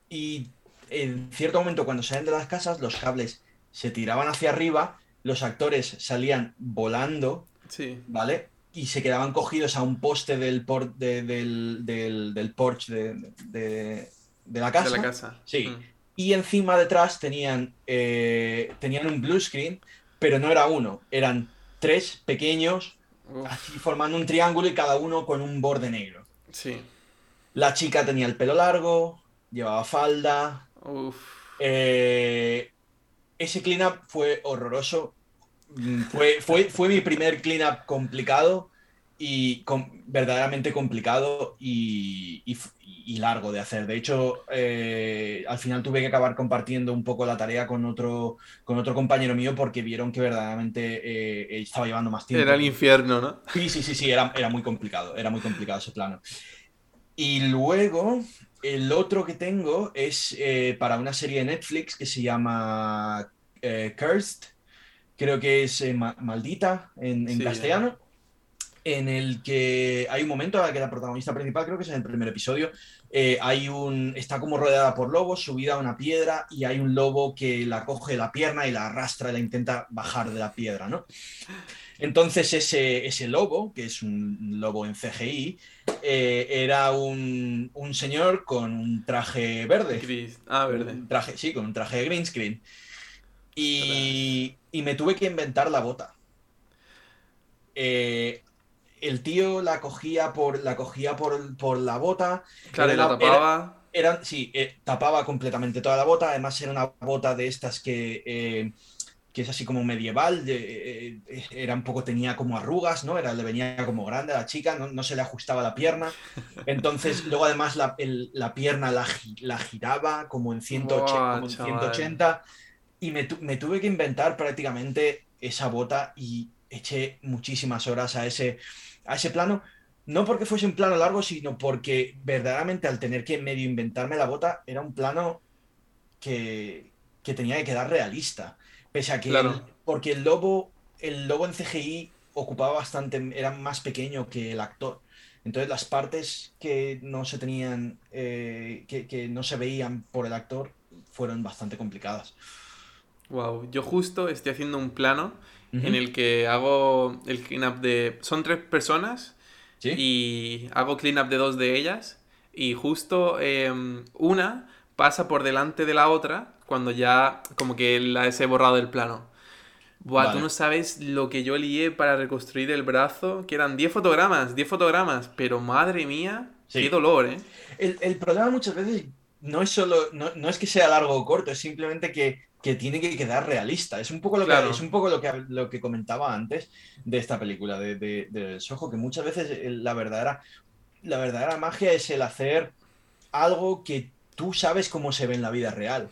y en cierto momento cuando salen de las casas los cables se tiraban hacia arriba, los actores salían volando, sí. ¿vale? Y se quedaban cogidos a un poste del, por, del, del, porch de, la casa. De la casa. Sí. Mm. Y encima detrás tenían, eh, tenían un blue screen, pero no era uno, eran tres pequeños, así formando un triángulo y cada uno con un borde negro. Sí. La chica tenía el pelo largo, llevaba falda. Eh, ese cleanup fue horroroso. Mm, fue, fue, fue mi primer cleanup complicado y verdaderamente complicado y, largo de hacer. De hecho, eh, al final tuve que acabar compartiendo un poco la tarea con otro, con otro compañero mío porque vieron que verdaderamente eh, estaba llevando más tiempo. Era el infierno, ¿no? Sí, sí, sí, sí, era, era muy complicado, era muy complicado ese plano. Y luego, el otro que tengo es eh, para una serie de Netflix que se llama eh, Cursed, creo que es eh, Maldita en, castellano, en el que hay un momento en el que la protagonista principal, creo que es en el primer episodio, hay un, está como rodeada por lobos, subida a una piedra y hay un lobo que la coge la pierna y la arrastra y la intenta bajar de la piedra, ¿no? Entonces ese, ese lobo, que es un lobo en CGI, eh, era un, señor con un traje verde. Ah, verde. traje, sí, con un traje de green screen. Y, me tuve que inventar la bota. Eh, el tío la cogía por la cogía por, la bota. Claro, la tapaba. sí, eh, tapaba completamente toda la bota. Además, era una bota de estas que que es así como medieval, eh, eh, era un poco, tenía como arrugas, ¿no? Era, le venía como grande a la chica, no, se le ajustaba la pierna. Entonces, luego además la, pierna la, la, giraba como en 180, 180 y me, tuve que inventar prácticamente esa bota y eché muchísimas horas a ese, a ese plano. No porque fuese un plano largo, sino porque verdaderamente al tener que medio inventarme la bota, era un plano que, que tenía que quedar realista. Pese a que. porque el lobo, el lobo en CGI ocupaba bastante, era más pequeño que el actor. Entonces las partes que no se tenían, eh, que, no se veían por el actor, fueron bastante complicadas. Wow, yo justo estoy haciendo un plano en el que hago el cleanup de. Son tres personas y hago cleanup de dos de ellas. Y justo em, una pasa por delante de la otra cuando ya como que la he borrado del plano. Buah, tú no sabes lo que yo lié para reconstruir el brazo, que eran 10 fotogramas, 10 fotogramas, pero madre mía, qué dolor, ¿eh? El, problema muchas veces no es solo, no, es que sea largo o corto, es simplemente que, tiene que quedar realista. Es un poco lo que, es un poco lo que, lo que comentaba antes de esta película, de, de, Soho, que muchas veces la verdadera, la verdadera magia es el hacer algo que tú sabes cómo se ve en la vida real.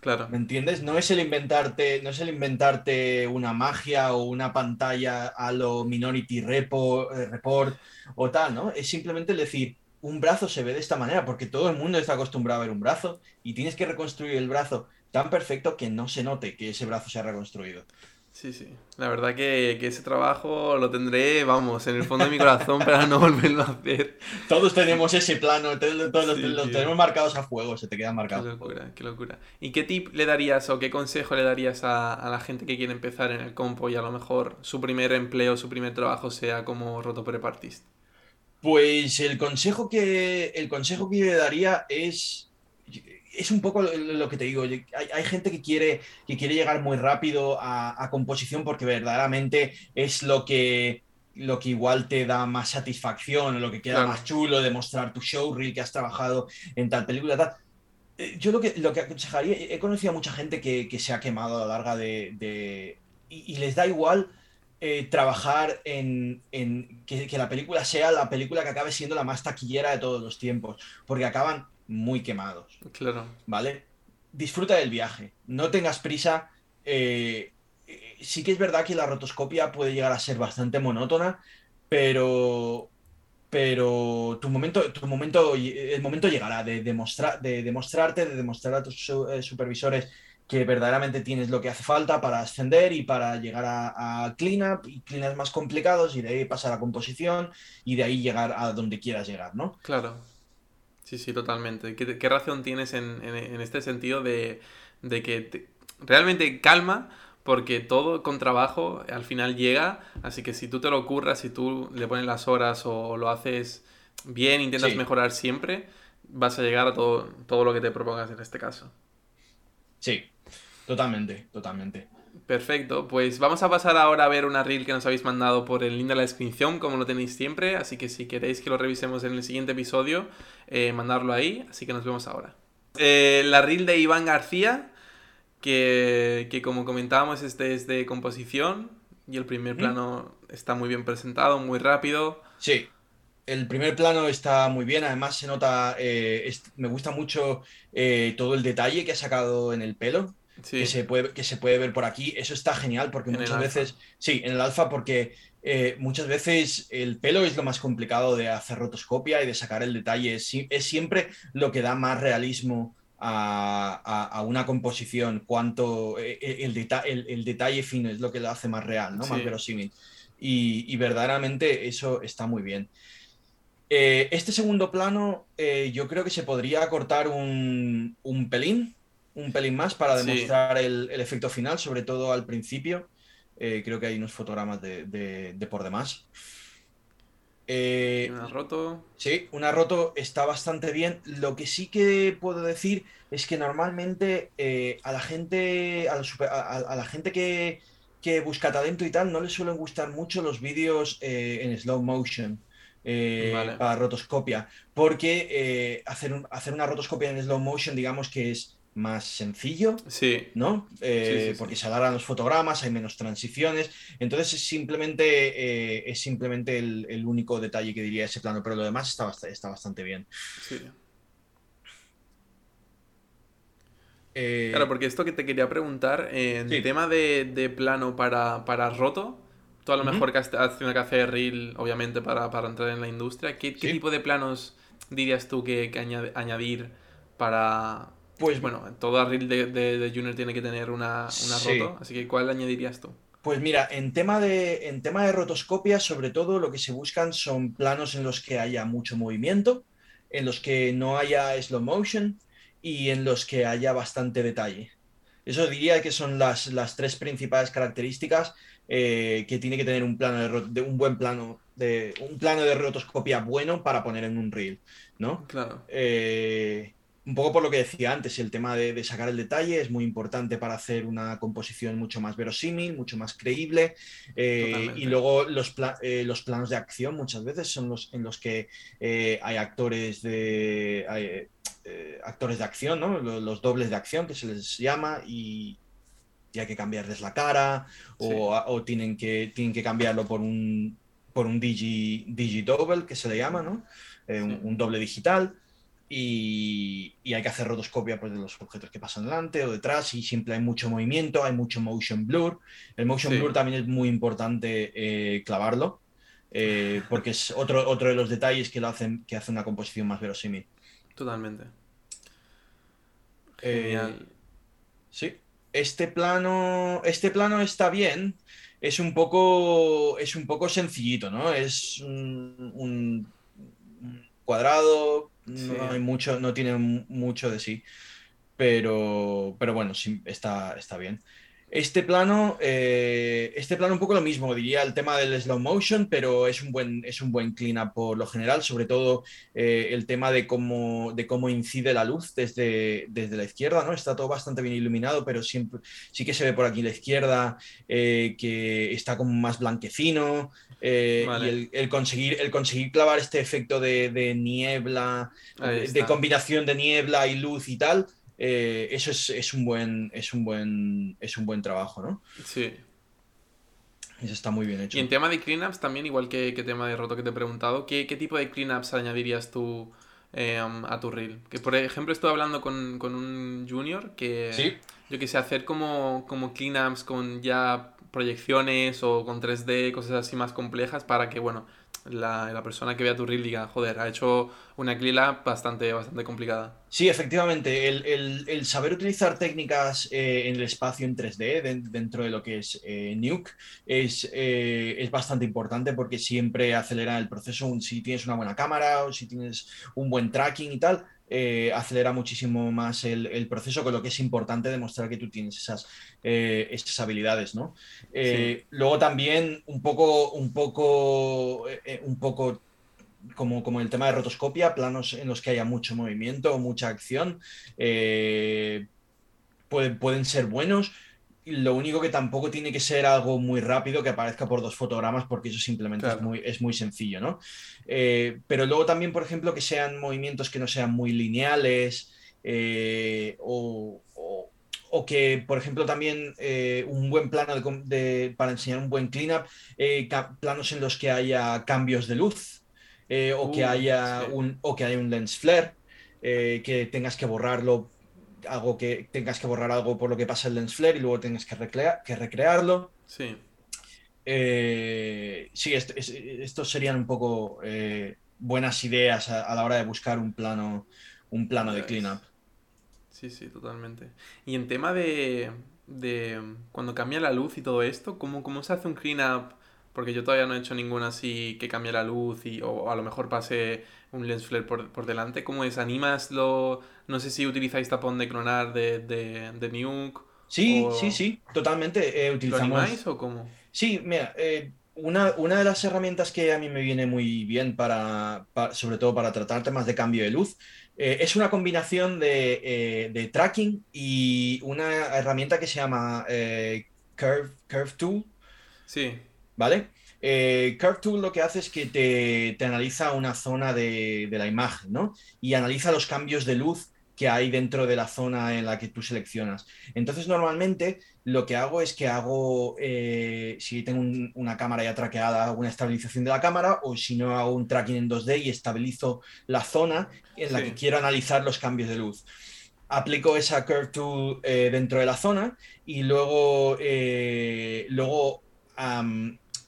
Claro. ¿Me entiendes? No es el inventarte, no es el inventarte una magia o una pantalla a lo Minority eh, Report, o tal, ¿no? Es simplemente decir, un brazo se ve de esta manera, porque todo el mundo está acostumbrado a ver un brazo y tienes que reconstruir el brazo tan perfecto que no se note que ese brazo se ha reconstruido. Sí, sí. La verdad que, ese trabajo lo tendré, vamos, en el fondo de mi corazón para no volverlo a hacer. Todos tenemos ese plano, todos los tenemos marcados a fuego, se te quedan marcados. Qué locura, qué locura. ¿Y qué tip le darías o qué consejo le darías a, la gente que quiere empezar en el compo y a lo mejor su primer empleo, su primer trabajo sea como rotoprepartist? Pues el consejo que, el consejo que le daría es es un poco lo, que te digo. Hay, gente que quiere, que quiere llegar muy rápido a, composición porque verdaderamente es lo que, lo que igual te da más satisfacción, lo que queda más chulo, demostrar tu showreel que has trabajado en tal película. Tal. Eh, yo lo que, lo que aconsejaría, he conocido a mucha gente que, se ha quemado a lo largo de. y, les da igual. Eh, trabajar en, que, que, la película sea la película que acabe siendo la más taquillera de todos los tiempos, porque acaban muy quemados. Claro. ¿Vale? disfruta del viaje, no tengas prisa. Eh, sí que es verdad que la rotoscopia puede llegar a ser bastante monótona, pero, pero tu momento, tu momento, el momento llegará de, demostrar, de demostrarte, de demostrar a tus eh, supervisores que verdaderamente tienes lo que hace falta para ascender y para llegar a, cleanup y cleanups más complicados y de ahí pasar a composición y de ahí llegar a donde quieras llegar, ¿no? Claro. Sí, sí, totalmente. ¿Qué, razón tienes en, este sentido de, que realmente calma? Porque todo con trabajo al final llega, así que si tú te lo ocurras, si tú le pones las horas o, lo haces bien, intentas mejorar siempre, vas a llegar a todo, todo lo que te propongas en este caso. Sí, Totalmente, totalmente. Perfecto, pues vamos a pasar ahora a ver una reel que nos habéis mandado por el link de la descripción, como lo tenéis siempre, así que si queréis que lo revisemos en el siguiente episodio, eh, mandarlo ahí, así que nos vemos ahora. Eh, la reel de Iván García, que, que como comentábamos este es de composición y el primer plano está muy bien presentado, muy rápido. Sí, el primer plano está muy bien, además se nota, eh, me gusta mucho todo el detalle que ha sacado en el pelo, que, se puede, que se puede ver por aquí. Eso está genial porque muchas veces, sí, en el alfa porque eh, muchas veces el pelo es lo más complicado de hacer rotoscopia y de sacar el detalle. Es, es siempre lo que da más realismo a, una composición, cuanto eh, eh, el, el, detalle fino es lo que lo hace más real, ¿no? más verosímil. Y, verdaderamente eso está muy bien. este segundo plano yo creo que se podría cortar un, un pelín, un pelín más para demostrar el, efecto final, sobre todo al principio. Eh, creo que hay unos fotogramas de, por demás. Eh, una roto. Sí, una roto está bastante bien. Lo que sí que puedo decir es que normalmente eh, a la gente, a la, gente que, busca talento y tal, no le suelen gustar mucho los vídeos en slow motion. para rotoscopia, porque hacer, hacer una rotoscopia en slow motion, digamos que es más sencillo, sí. ¿no? Eh, porque se alargan los fotogramas, hay menos transiciones. Entonces es simplemente, eh, es simplemente el, único detalle que diría ese plano, pero lo demás está, está bastante bien. Eh, claro, porque esto que te quería preguntar, en el tema de, plano para, para, roto, tú a lo mejor que has, tenido que hacer reel, obviamente, para, entrar en la industria, ¿qué, tipo de planos dirías tú que, que añadir para, pues bueno, todo reel de, Junior tiene que tener una, roto, así que ¿cuál añadirías tú? Pues mira, en tema, de, en tema de rotoscopia, sobre todo lo que se buscan son planos en los que haya mucho movimiento, en los que no haya slow motion y en los que haya bastante detalle. Eso diría que son las, las tres principales características eh, que tiene que tener un plano de, un buen plano de un plano de rotoscopia bueno para poner en un reel, ¿no? Claro. Eh, un poco por lo que decía antes, el tema de, sacar el detalle es muy importante para hacer una composición mucho más verosímil, mucho más creíble. Eh, y luego los, eh, los, planos de acción muchas veces son los en los que eh, hay actores de actores de acción, ¿no? los, dobles de acción que se les llama y, hay que cambiarles la cara o, tienen, que, tienen que cambiarlo por un por un digi, digi double que se le llama, ¿no? un doble digital y, hay que hacer rotoscopia pues, de los objetos que pasan delante o detrás y siempre hay mucho movimiento, hay mucho motion blur. El motion blur también es muy importante eh, clavarlo eh, porque es otro, otro de los detalles que, lo hacen, que hace una composición más verosímil. Totalmente. Eh, Genial. sí. Este plano, este plano está bien. Es un poco, es un poco sencillito, ¿no? Es un cuadrado no hay mucho, no tiene mucho de sí. Pero, pero bueno, sí, está, está bien. Este plano, eh, este plano un poco lo mismo, diría el tema del slow motion, pero es un buen, es un buen clean por lo general, sobre todo eh, el tema de cómo, de cómo incide la luz desde, desde la izquierda, ¿no? Está todo bastante bien iluminado, pero siempre, sí que se ve por aquí la izquierda eh, que está como más blanquecino y el, conseguir, el conseguir clavar este efecto de, niebla, de combinación de niebla y luz y tal. Eh, eso es, un buen, es, un buen, es un buen trabajo, ¿no? Sí. Eso está muy bien hecho. Y en tema de cleanups también, igual que, que tema de roto que te he preguntado, ¿qué, tipo de cleanups añadirías tú em, a tu reel. Que por ejemplo estuve hablando con, con un junior que Sí. yo quise hacer como, como cleanups con ya proyecciones o con 3D, cosas así más complejas para que, bueno, la, la persona que vea tu reel diga, joder, ha hecho una cleanup bastante, bastante complicada. Sí, efectivamente, el, el- el saber utilizar técnicas eh, en el espacio en 3D den- dentro de lo que es eh, Nuke es, eh, es bastante importante porque siempre acelera el proceso. Si tienes una buena cámara o si tienes un buen tracking y tal, eh, acelera muchísimo más el, el proceso, con lo que es importante demostrar que tú tienes esas, eh, esas habilidades, ¿no? Eh, Luego también un poco, un poco, un poco como, como el tema de rotoscopia, planos en los que haya mucho movimiento, mucha acción, pueden, pueden ser buenos. Lo único que tampoco tiene que ser algo muy rápido que aparezca por dos fotogramas, porque eso simplemente Claro. es, muy, es muy sencillo, ¿no? Eh, pero luego también, por ejemplo, que sean movimientos que no sean muy lineales eh, o, o- o que, por ejemplo, también eh, un buen plano de para enseñar un buen cleanup, planos en los que haya cambios de luz o, que Uh, haya sí. un, o que haya un lens flare, que tengas que borrarlo, algo que tengas que borrar algo por lo que pasa el lens flare y luego tengas que, recrea- que recrearlo. Sí. Eh, sí, est- es- estos serían un poco eh, buenas ideas a, a la hora de buscar un plano, un plano de cleanup. Sí, sí, totalmente. Y en tema de, de cuando cambia la luz y todo esto, ¿cómo, cómo se hace un cleanup? Porque yo todavía no he hecho ninguna así que cambie la luz y, o a lo mejor pase un lens flare por, por delante. ¿Cómo es? ¿Animas lo...? No sé si utilizáis tapón de clonar de, de, de Nuke. Sí, o- sí, sí, totalmente. eh, ¿Lo utilizamos. animáis o cómo? Sí, mira, eh, una, una de las herramientas que a mí me viene muy bien para, pa- sobre todo para tratar temas de cambio de luz, eh, es una combinación de, de tracking y una herramienta que se llama Curve, Curve Tool, Sí, ¿vale? Eh, Curve Tool lo que hace es que te, te analiza una zona de, de la imagen, ¿no? Y analiza los cambios de luz que hay dentro de la zona en la que tú seleccionas. Entonces, normalmente lo que hago es que hago, eh, si tengo un- una cámara ya traqueada, hago una estabilización de la cámara, o si no, hago un tracking en 2D y estabilizo la zona en la Sí. que quiero analizar los cambios de luz. Aplico esa Curve Tool eh, dentro de la zona y luego, eh, luego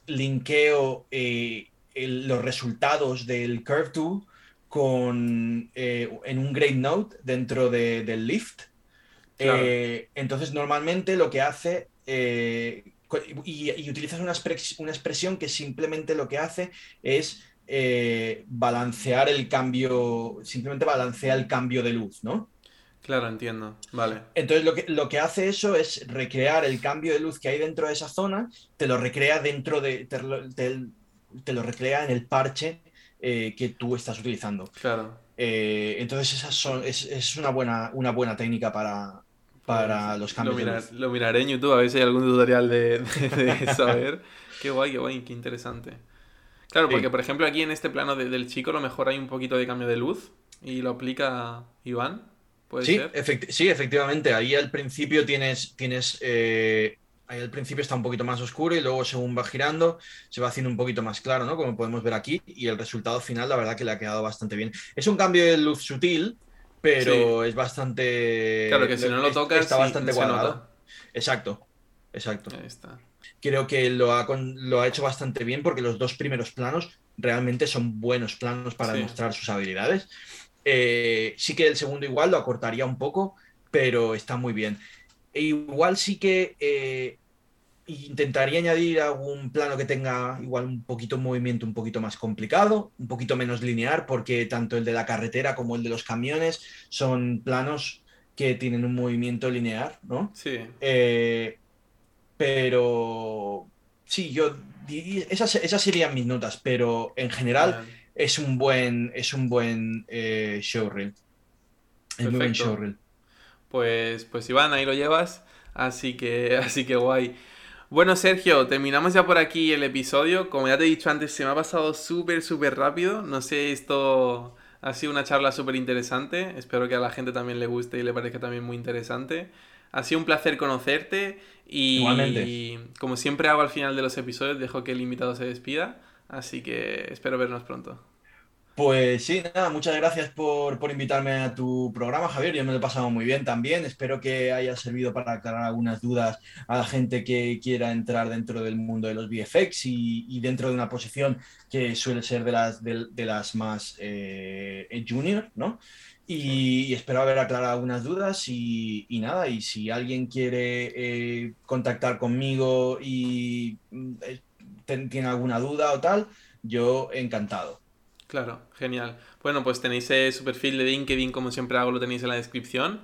linkeo eh, el- los resultados del Curve Tool con, eh, en un Grade Node dentro de- del Lift. Claro. Eh, entonces, normalmente lo que hace, y, y utilizas una, expres- una expresión que simplemente lo que hace es balancear el cambio, simplemente balancea el cambio de luz, ¿no? Claro, entiendo. Vale. Entonces lo que, lo que hace eso es recrear el cambio de luz que hay dentro de esa zona, te lo recrea dentro de, te lo, te- te lo recrea en el parche eh, que tú estás utilizando. Claro. Eh, entonces esas son, es, es una, buena, una buena técnica para, para los cambios lo, de luz. lo miraré en YouTube a ver si hay algún tutorial de, de, de saber. qué guay, qué guay, qué interesante. Claro, Sí. porque por ejemplo aquí en este plano de- del chico a lo mejor hay un poquito de cambio de luz y lo aplica Iván. ¿Puede Sí, ser? efecti- sí, efectivamente. Ahí al principio tienes, tienes eh, ahí al principio está un poquito más oscuro y luego según va girando se va haciendo un poquito más claro, ¿no? Como podemos ver aquí. Y el resultado final, la verdad que le ha quedado bastante bien. Es un cambio de luz sutil, pero es bastante. Claro, que si no lo tocas está sí, bastante cuadrado. nota. Exacto, exacto. Ahí está. Creo que lo ha, con- lo ha hecho bastante bien porque los dos primeros planos realmente son buenos planos para Sí. demostrar sus habilidades. Eh, sí que el segundo igual lo acortaría un poco, pero está muy bien. E igual sí que eh, intentaría añadir algún plano que tenga igual un poquito un movimiento un poquito más complicado, un poquito menos lineal, porque tanto el de la carretera como el de los camiones son planos que tienen un movimiento lineal, ¿no? Sí, Eh, pero sí, yo esas, esas serían mis notas, pero en general. Es un buen, es un buen eh, showreel. Es muy buen showreel. Pues, pues Iván, ahí lo llevas. Así que, así que guay. Bueno, Sergio, terminamos ya por aquí el episodio. Como ya te he dicho antes, se me ha pasado súper, súper rápido. No sé, esto ha sido una charla súper interesante. Espero que a la gente también le guste y le parezca también muy interesante. Ha sido un placer conocerte y Igualmente. como siempre hago al final de los episodios, dejo que el invitado se despida. Así que espero vernos pronto. Pues sí, nada, muchas gracias por, por, invitarme a tu programa, Javier. Yo me lo he pasado muy bien también. Espero que haya servido para aclarar algunas dudas a la gente que quiera entrar dentro del mundo de los VFX y, y dentro de una posición que suele ser de las, de, de las más eh, junior, ¿no? Y, espero haber aclarado algunas dudas y, y nada, y si alguien quiere eh, contactar conmigo y mm, eh, tiene alguna duda o tal, yo encantado. Claro, genial. Bueno, pues tenéis eh, su perfil de LinkedIn, como siempre hago, lo tenéis en la descripción.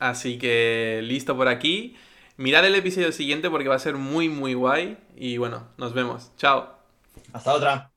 Así que listo por aquí. Mirad el episodio siguiente porque va a ser muy, muy guay. Y bueno, nos vemos. Chao. Hasta otra.